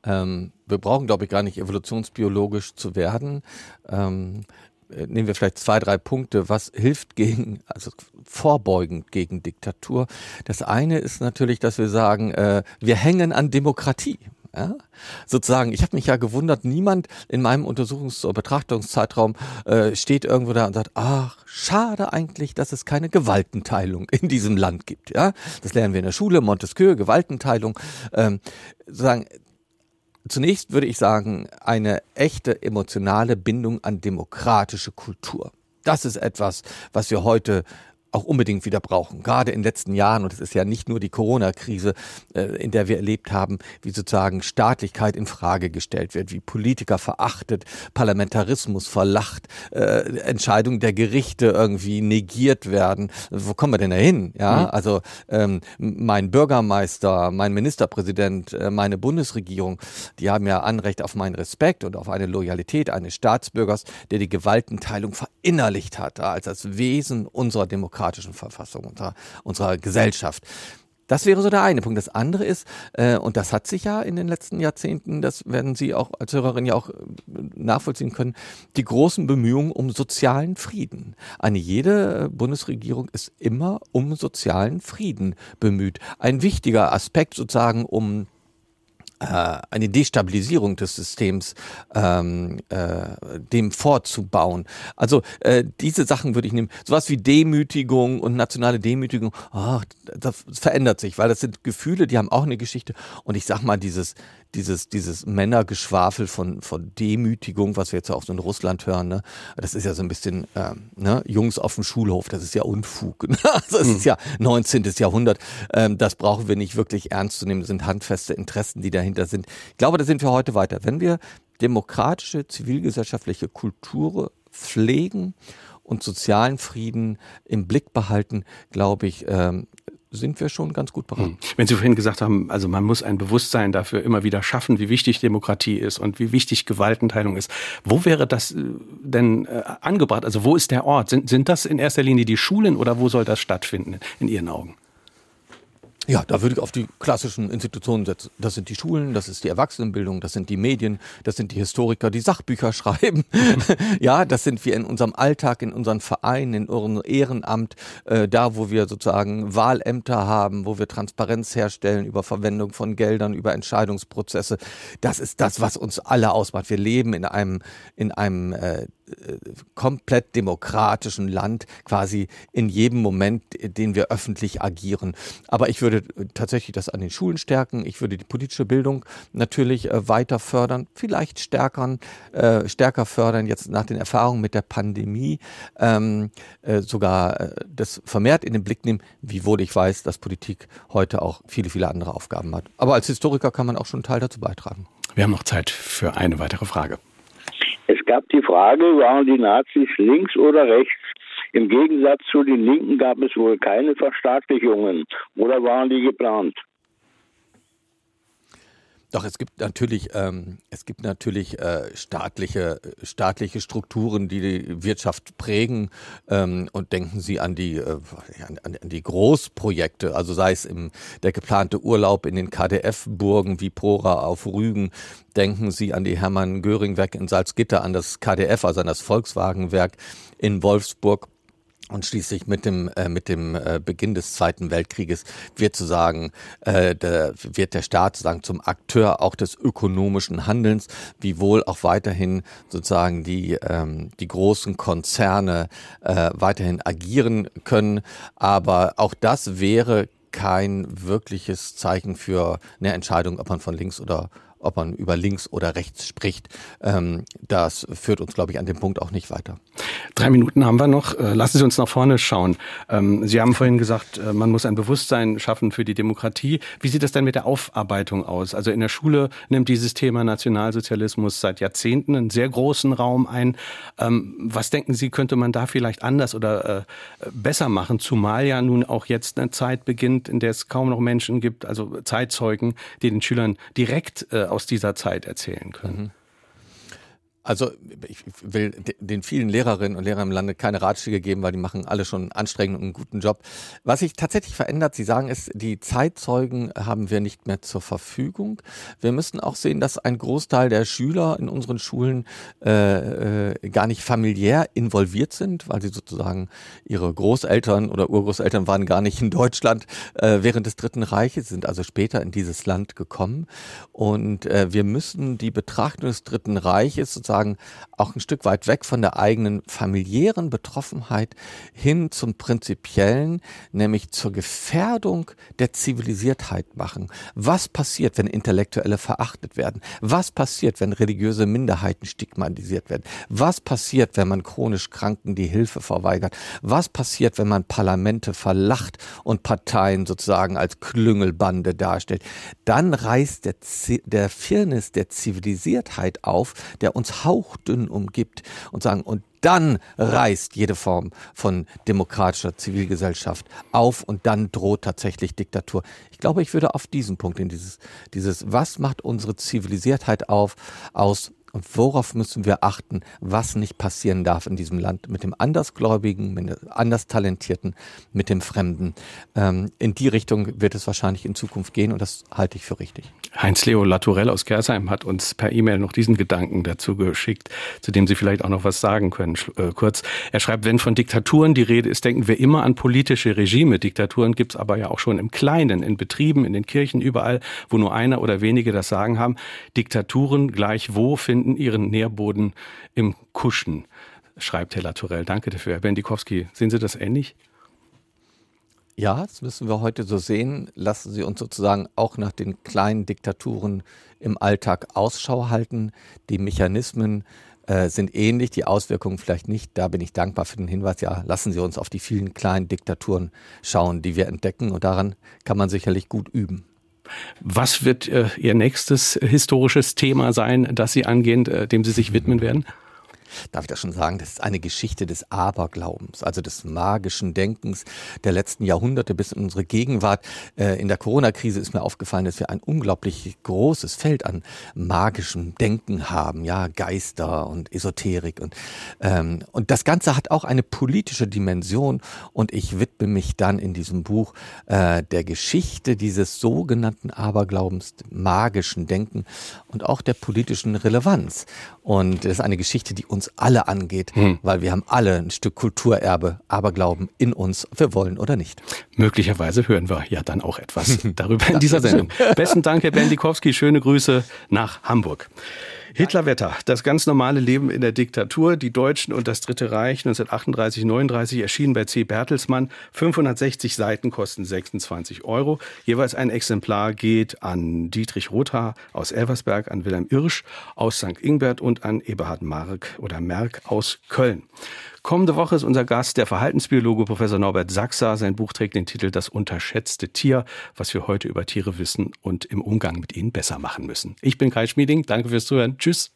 Ähm, wir brauchen, glaube ich, gar nicht evolutionsbiologisch zu werden. Ähm, äh, nehmen wir vielleicht zwei, drei Punkte. Was hilft gegen, also vorbeugend gegen Diktatur? Das eine ist natürlich, dass wir sagen, äh, wir hängen an Demokratie. Ja? Sozusagen, ich habe mich ja gewundert, niemand in meinem Untersuchungs- oder Betrachtungszeitraum äh, steht irgendwo da und sagt, ach, schade eigentlich, dass es keine Gewaltenteilung in diesem Land gibt. Ja? Das lernen wir in der Schule, Montesquieu, Gewaltenteilung. Ähm, sozusagen, zunächst würde ich sagen, eine echte emotionale Bindung an demokratische Kultur. Das ist etwas, was wir heute auch unbedingt wieder brauchen. Gerade in den letzten Jahren, und es ist ja nicht nur die Corona-Krise, äh, in der wir erlebt haben, wie sozusagen Staatlichkeit in Frage gestellt wird, wie Politiker verachtet, Parlamentarismus verlacht, äh, Entscheidungen der Gerichte irgendwie negiert werden. Wo kommen wir denn da hin? Ja, mhm. also ähm, mein Bürgermeister, mein Ministerpräsident, äh, meine Bundesregierung, die haben ja Anrecht auf meinen Respekt und auf eine Loyalität eines Staatsbürgers, der die Gewaltenteilung verinnerlicht hat als das Wesen unserer demokratischen Verfassung, unserer, unserer Gesellschaft. Das wäre so der eine Punkt. Das andere ist, äh, und das hat sich ja in den letzten Jahrzehnten, das werden Sie auch als Hörerin ja auch äh, nachvollziehen können, die großen Bemühungen um sozialen Frieden. Eine jede Bundesregierung ist immer um sozialen Frieden bemüht. Ein wichtiger Aspekt sozusagen, um äh, eine Destabilisierung des Systems ähm, äh, dem vorzubauen. Also äh, diese Sachen würde ich nehmen. Sowas wie Demütigung und nationale Demütigung, oh, das verändert sich, weil das sind Gefühle, die haben auch eine Geschichte. Und ich sag mal, dieses dieses, dieses Männergeschwafel von, von Demütigung, was wir jetzt auch so in Russland hören, ne? das ist ja so ein bisschen ähm, ne? Jungs auf dem Schulhof, das ist ja Unfug. also es ist ja 19. Jahrhundert, ähm, das brauchen wir nicht wirklich ernst zu nehmen, das sind handfeste Interessen, die dahinter sind. Ich glaube, da sind wir heute weiter. Wenn wir demokratische, zivilgesellschaftliche Kultur pflegen und sozialen Frieden im Blick behalten, glaube ich, ähm, sind wir schon ganz gut beraten. Hm. Wenn Sie vorhin gesagt haben, also man muss ein Bewusstsein dafür immer wieder schaffen, wie wichtig Demokratie ist und wie wichtig Gewaltenteilung ist. Wo wäre das äh, denn äh, angebracht? Also wo ist der Ort? Sind, sind das in erster Linie die Schulen oder wo soll das stattfinden in Ihren Augen? Ja, da würde ich auf die klassischen Institutionen setzen. Das sind die Schulen, das ist die Erwachsenenbildung, das sind die Medien, das sind die Historiker, die Sachbücher schreiben. ja, das sind wir in unserem Alltag, in unseren Vereinen, in unserem Ehrenamt, äh, da wo wir sozusagen Wahlämter haben, wo wir Transparenz herstellen über Verwendung von Geldern, über Entscheidungsprozesse. Das ist das, was uns alle ausmacht. Wir leben in einem, in einem äh, äh, komplett demokratischen Land quasi in jedem Moment, den wir öffentlich agieren. Aber ich würde tatsächlich das an den Schulen stärken. Ich würde die politische Bildung natürlich äh, weiter fördern, vielleicht stärkern, äh, stärker fördern jetzt nach den Erfahrungen mit der Pandemie, ähm, äh, sogar das vermehrt in den Blick nehmen, wiewohl ich weiß, dass Politik heute auch viele, viele andere Aufgaben hat. Aber als Historiker kann man auch schon einen Teil dazu beitragen. Wir haben noch Zeit für eine weitere Frage. Es gab die Frage, waren die Nazis links oder rechts? Im Gegensatz zu den Linken gab es wohl keine Verstaatlichungen oder waren die geplant? Doch, es gibt natürlich, ähm, es gibt natürlich äh, staatliche, staatliche Strukturen, die die Wirtschaft prägen. Ähm, und denken Sie an die, äh, an, an, die Großprojekte, also sei es im, der geplante Urlaub in den KDF-Burgen wie Prora auf Rügen. Denken Sie an die Hermann-Göring-Werk in Salzgitter, an das KDF, also an das Volkswagenwerk in Wolfsburg. Und schließlich mit dem, äh, mit dem äh, Beginn des Zweiten Weltkrieges wird sozusagen, äh, der, wird der Staat sozusagen zum Akteur auch des ökonomischen Handelns, wiewohl auch weiterhin sozusagen die, ähm, die großen Konzerne äh, weiterhin agieren können. Aber auch das wäre kein wirkliches Zeichen für eine Entscheidung, ob man von links oder ob man über links oder rechts spricht. Ähm, das führt uns, glaube ich, an dem Punkt auch nicht weiter. Drei Minuten haben wir noch. Äh, lassen Sie uns nach vorne schauen. Ähm, Sie haben vorhin gesagt, äh, man muss ein Bewusstsein schaffen für die Demokratie. Wie sieht das denn mit der Aufarbeitung aus? Also in der Schule nimmt dieses Thema Nationalsozialismus seit Jahrzehnten einen sehr großen Raum ein. Ähm, was denken Sie, könnte man da vielleicht anders oder äh, besser machen? Zumal ja nun auch jetzt eine Zeit beginnt, in der es kaum noch Menschen gibt, also Zeitzeugen, die den Schülern direkt aus dieser Zeit erzählen können. Mhm. Also ich will den vielen Lehrerinnen und Lehrern im Lande keine Ratschläge geben, weil die machen alle schon einen anstrengenden und einen guten Job. Was sich tatsächlich verändert, Sie sagen ist, die Zeitzeugen haben wir nicht mehr zur Verfügung. Wir müssen auch sehen, dass ein Großteil der Schüler in unseren Schulen äh, äh, gar nicht familiär involviert sind, weil sie sozusagen ihre Großeltern oder Urgroßeltern waren gar nicht in Deutschland äh, während des Dritten Reiches, sind also später in dieses Land gekommen. Und äh, wir müssen die Betrachtung des Dritten Reiches sozusagen sozusagen auch ein Stück weit weg von der eigenen familiären Betroffenheit hin zum prinzipiellen, nämlich zur Gefährdung der Zivilisiertheit machen. Was passiert, wenn Intellektuelle verachtet werden? Was passiert, wenn religiöse Minderheiten stigmatisiert werden? Was passiert, wenn man chronisch Kranken die Hilfe verweigert? Was passiert, wenn man Parlamente verlacht und Parteien sozusagen als Klüngelbande darstellt? Dann reißt der, der Firnis der Zivilisiertheit auf, der uns hauchdünn umgibt und sagen, und dann reißt jede Form von demokratischer Zivilgesellschaft auf und dann droht tatsächlich Diktatur. Ich glaube, ich würde auf diesen Punkt in dieses, dieses, was macht unsere Zivilisiertheit auf, aus und worauf müssen wir achten, was nicht passieren darf in diesem Land mit dem Andersgläubigen, mit dem Anderstalentierten, mit dem Fremden. Ähm, in die Richtung wird es wahrscheinlich in Zukunft gehen und das halte ich für richtig. Heinz-Leo Latourell aus Kersheim hat uns per E-Mail noch diesen Gedanken dazu geschickt, zu dem Sie vielleicht auch noch was sagen können. Äh, kurz, er schreibt, wenn von Diktaturen die Rede ist, denken wir immer an politische Regime. Diktaturen gibt es aber ja auch schon im Kleinen, in Betrieben, in den Kirchen, überall, wo nur einer oder wenige das Sagen haben. Diktaturen gleich wo finden finden ihren Nährboden im Kuschen, schreibt Herr Latourell. Danke dafür. Herr Bendikowski, sehen Sie das ähnlich? Ja, das müssen wir heute so sehen. Lassen Sie uns sozusagen auch nach den kleinen Diktaturen im Alltag Ausschau halten. Die Mechanismen äh, sind ähnlich, die Auswirkungen vielleicht nicht. Da bin ich dankbar für den Hinweis. Ja, lassen Sie uns auf die vielen kleinen Diktaturen schauen, die wir entdecken. Und daran kann man sicherlich gut üben. Was wird äh, Ihr nächstes historisches Thema sein, das Sie angehen, äh, dem Sie sich widmen werden? Darf ich das schon sagen, das ist eine Geschichte des Aberglaubens, also des magischen Denkens der letzten Jahrhunderte bis in unsere Gegenwart. Äh, in der Corona-Krise ist mir aufgefallen, dass wir ein unglaublich großes Feld an magischem Denken haben, ja, Geister und Esoterik und, ähm, und das Ganze hat auch eine politische Dimension und ich widme mich dann in diesem Buch äh, der Geschichte dieses sogenannten Aberglaubens, magischen Denken und auch der politischen Relevanz. Und das ist eine Geschichte, die uns alle angeht, hm. weil wir haben alle ein Stück Kulturerbe, Aberglauben in uns, ob wir wollen oder nicht. Möglicherweise hören wir ja dann auch etwas darüber in dieser Sendung. Besten Dank, Herr Bendikowski. Schöne Grüße nach Hamburg. Hitlerwetter, das ganz normale Leben in der Diktatur, die Deutschen und das Dritte Reich 1938, 39 erschienen bei C. Bertelsmann. 560 Seiten kosten 26 Euro. Jeweils ein Exemplar geht an Dietrich Rothaar aus Elversberg, an Wilhelm Irsch aus St. Ingbert und an Eberhard Mark oder Merck aus Köln. Kommende Woche ist unser Gast der Verhaltensbiologe Professor Norbert Sachser. Sein Buch trägt den Titel Das unterschätzte Tier, was wir heute über Tiere wissen und im Umgang mit ihnen besser machen müssen. Ich bin Kai Schmieding. Danke fürs Zuhören. Tschüss.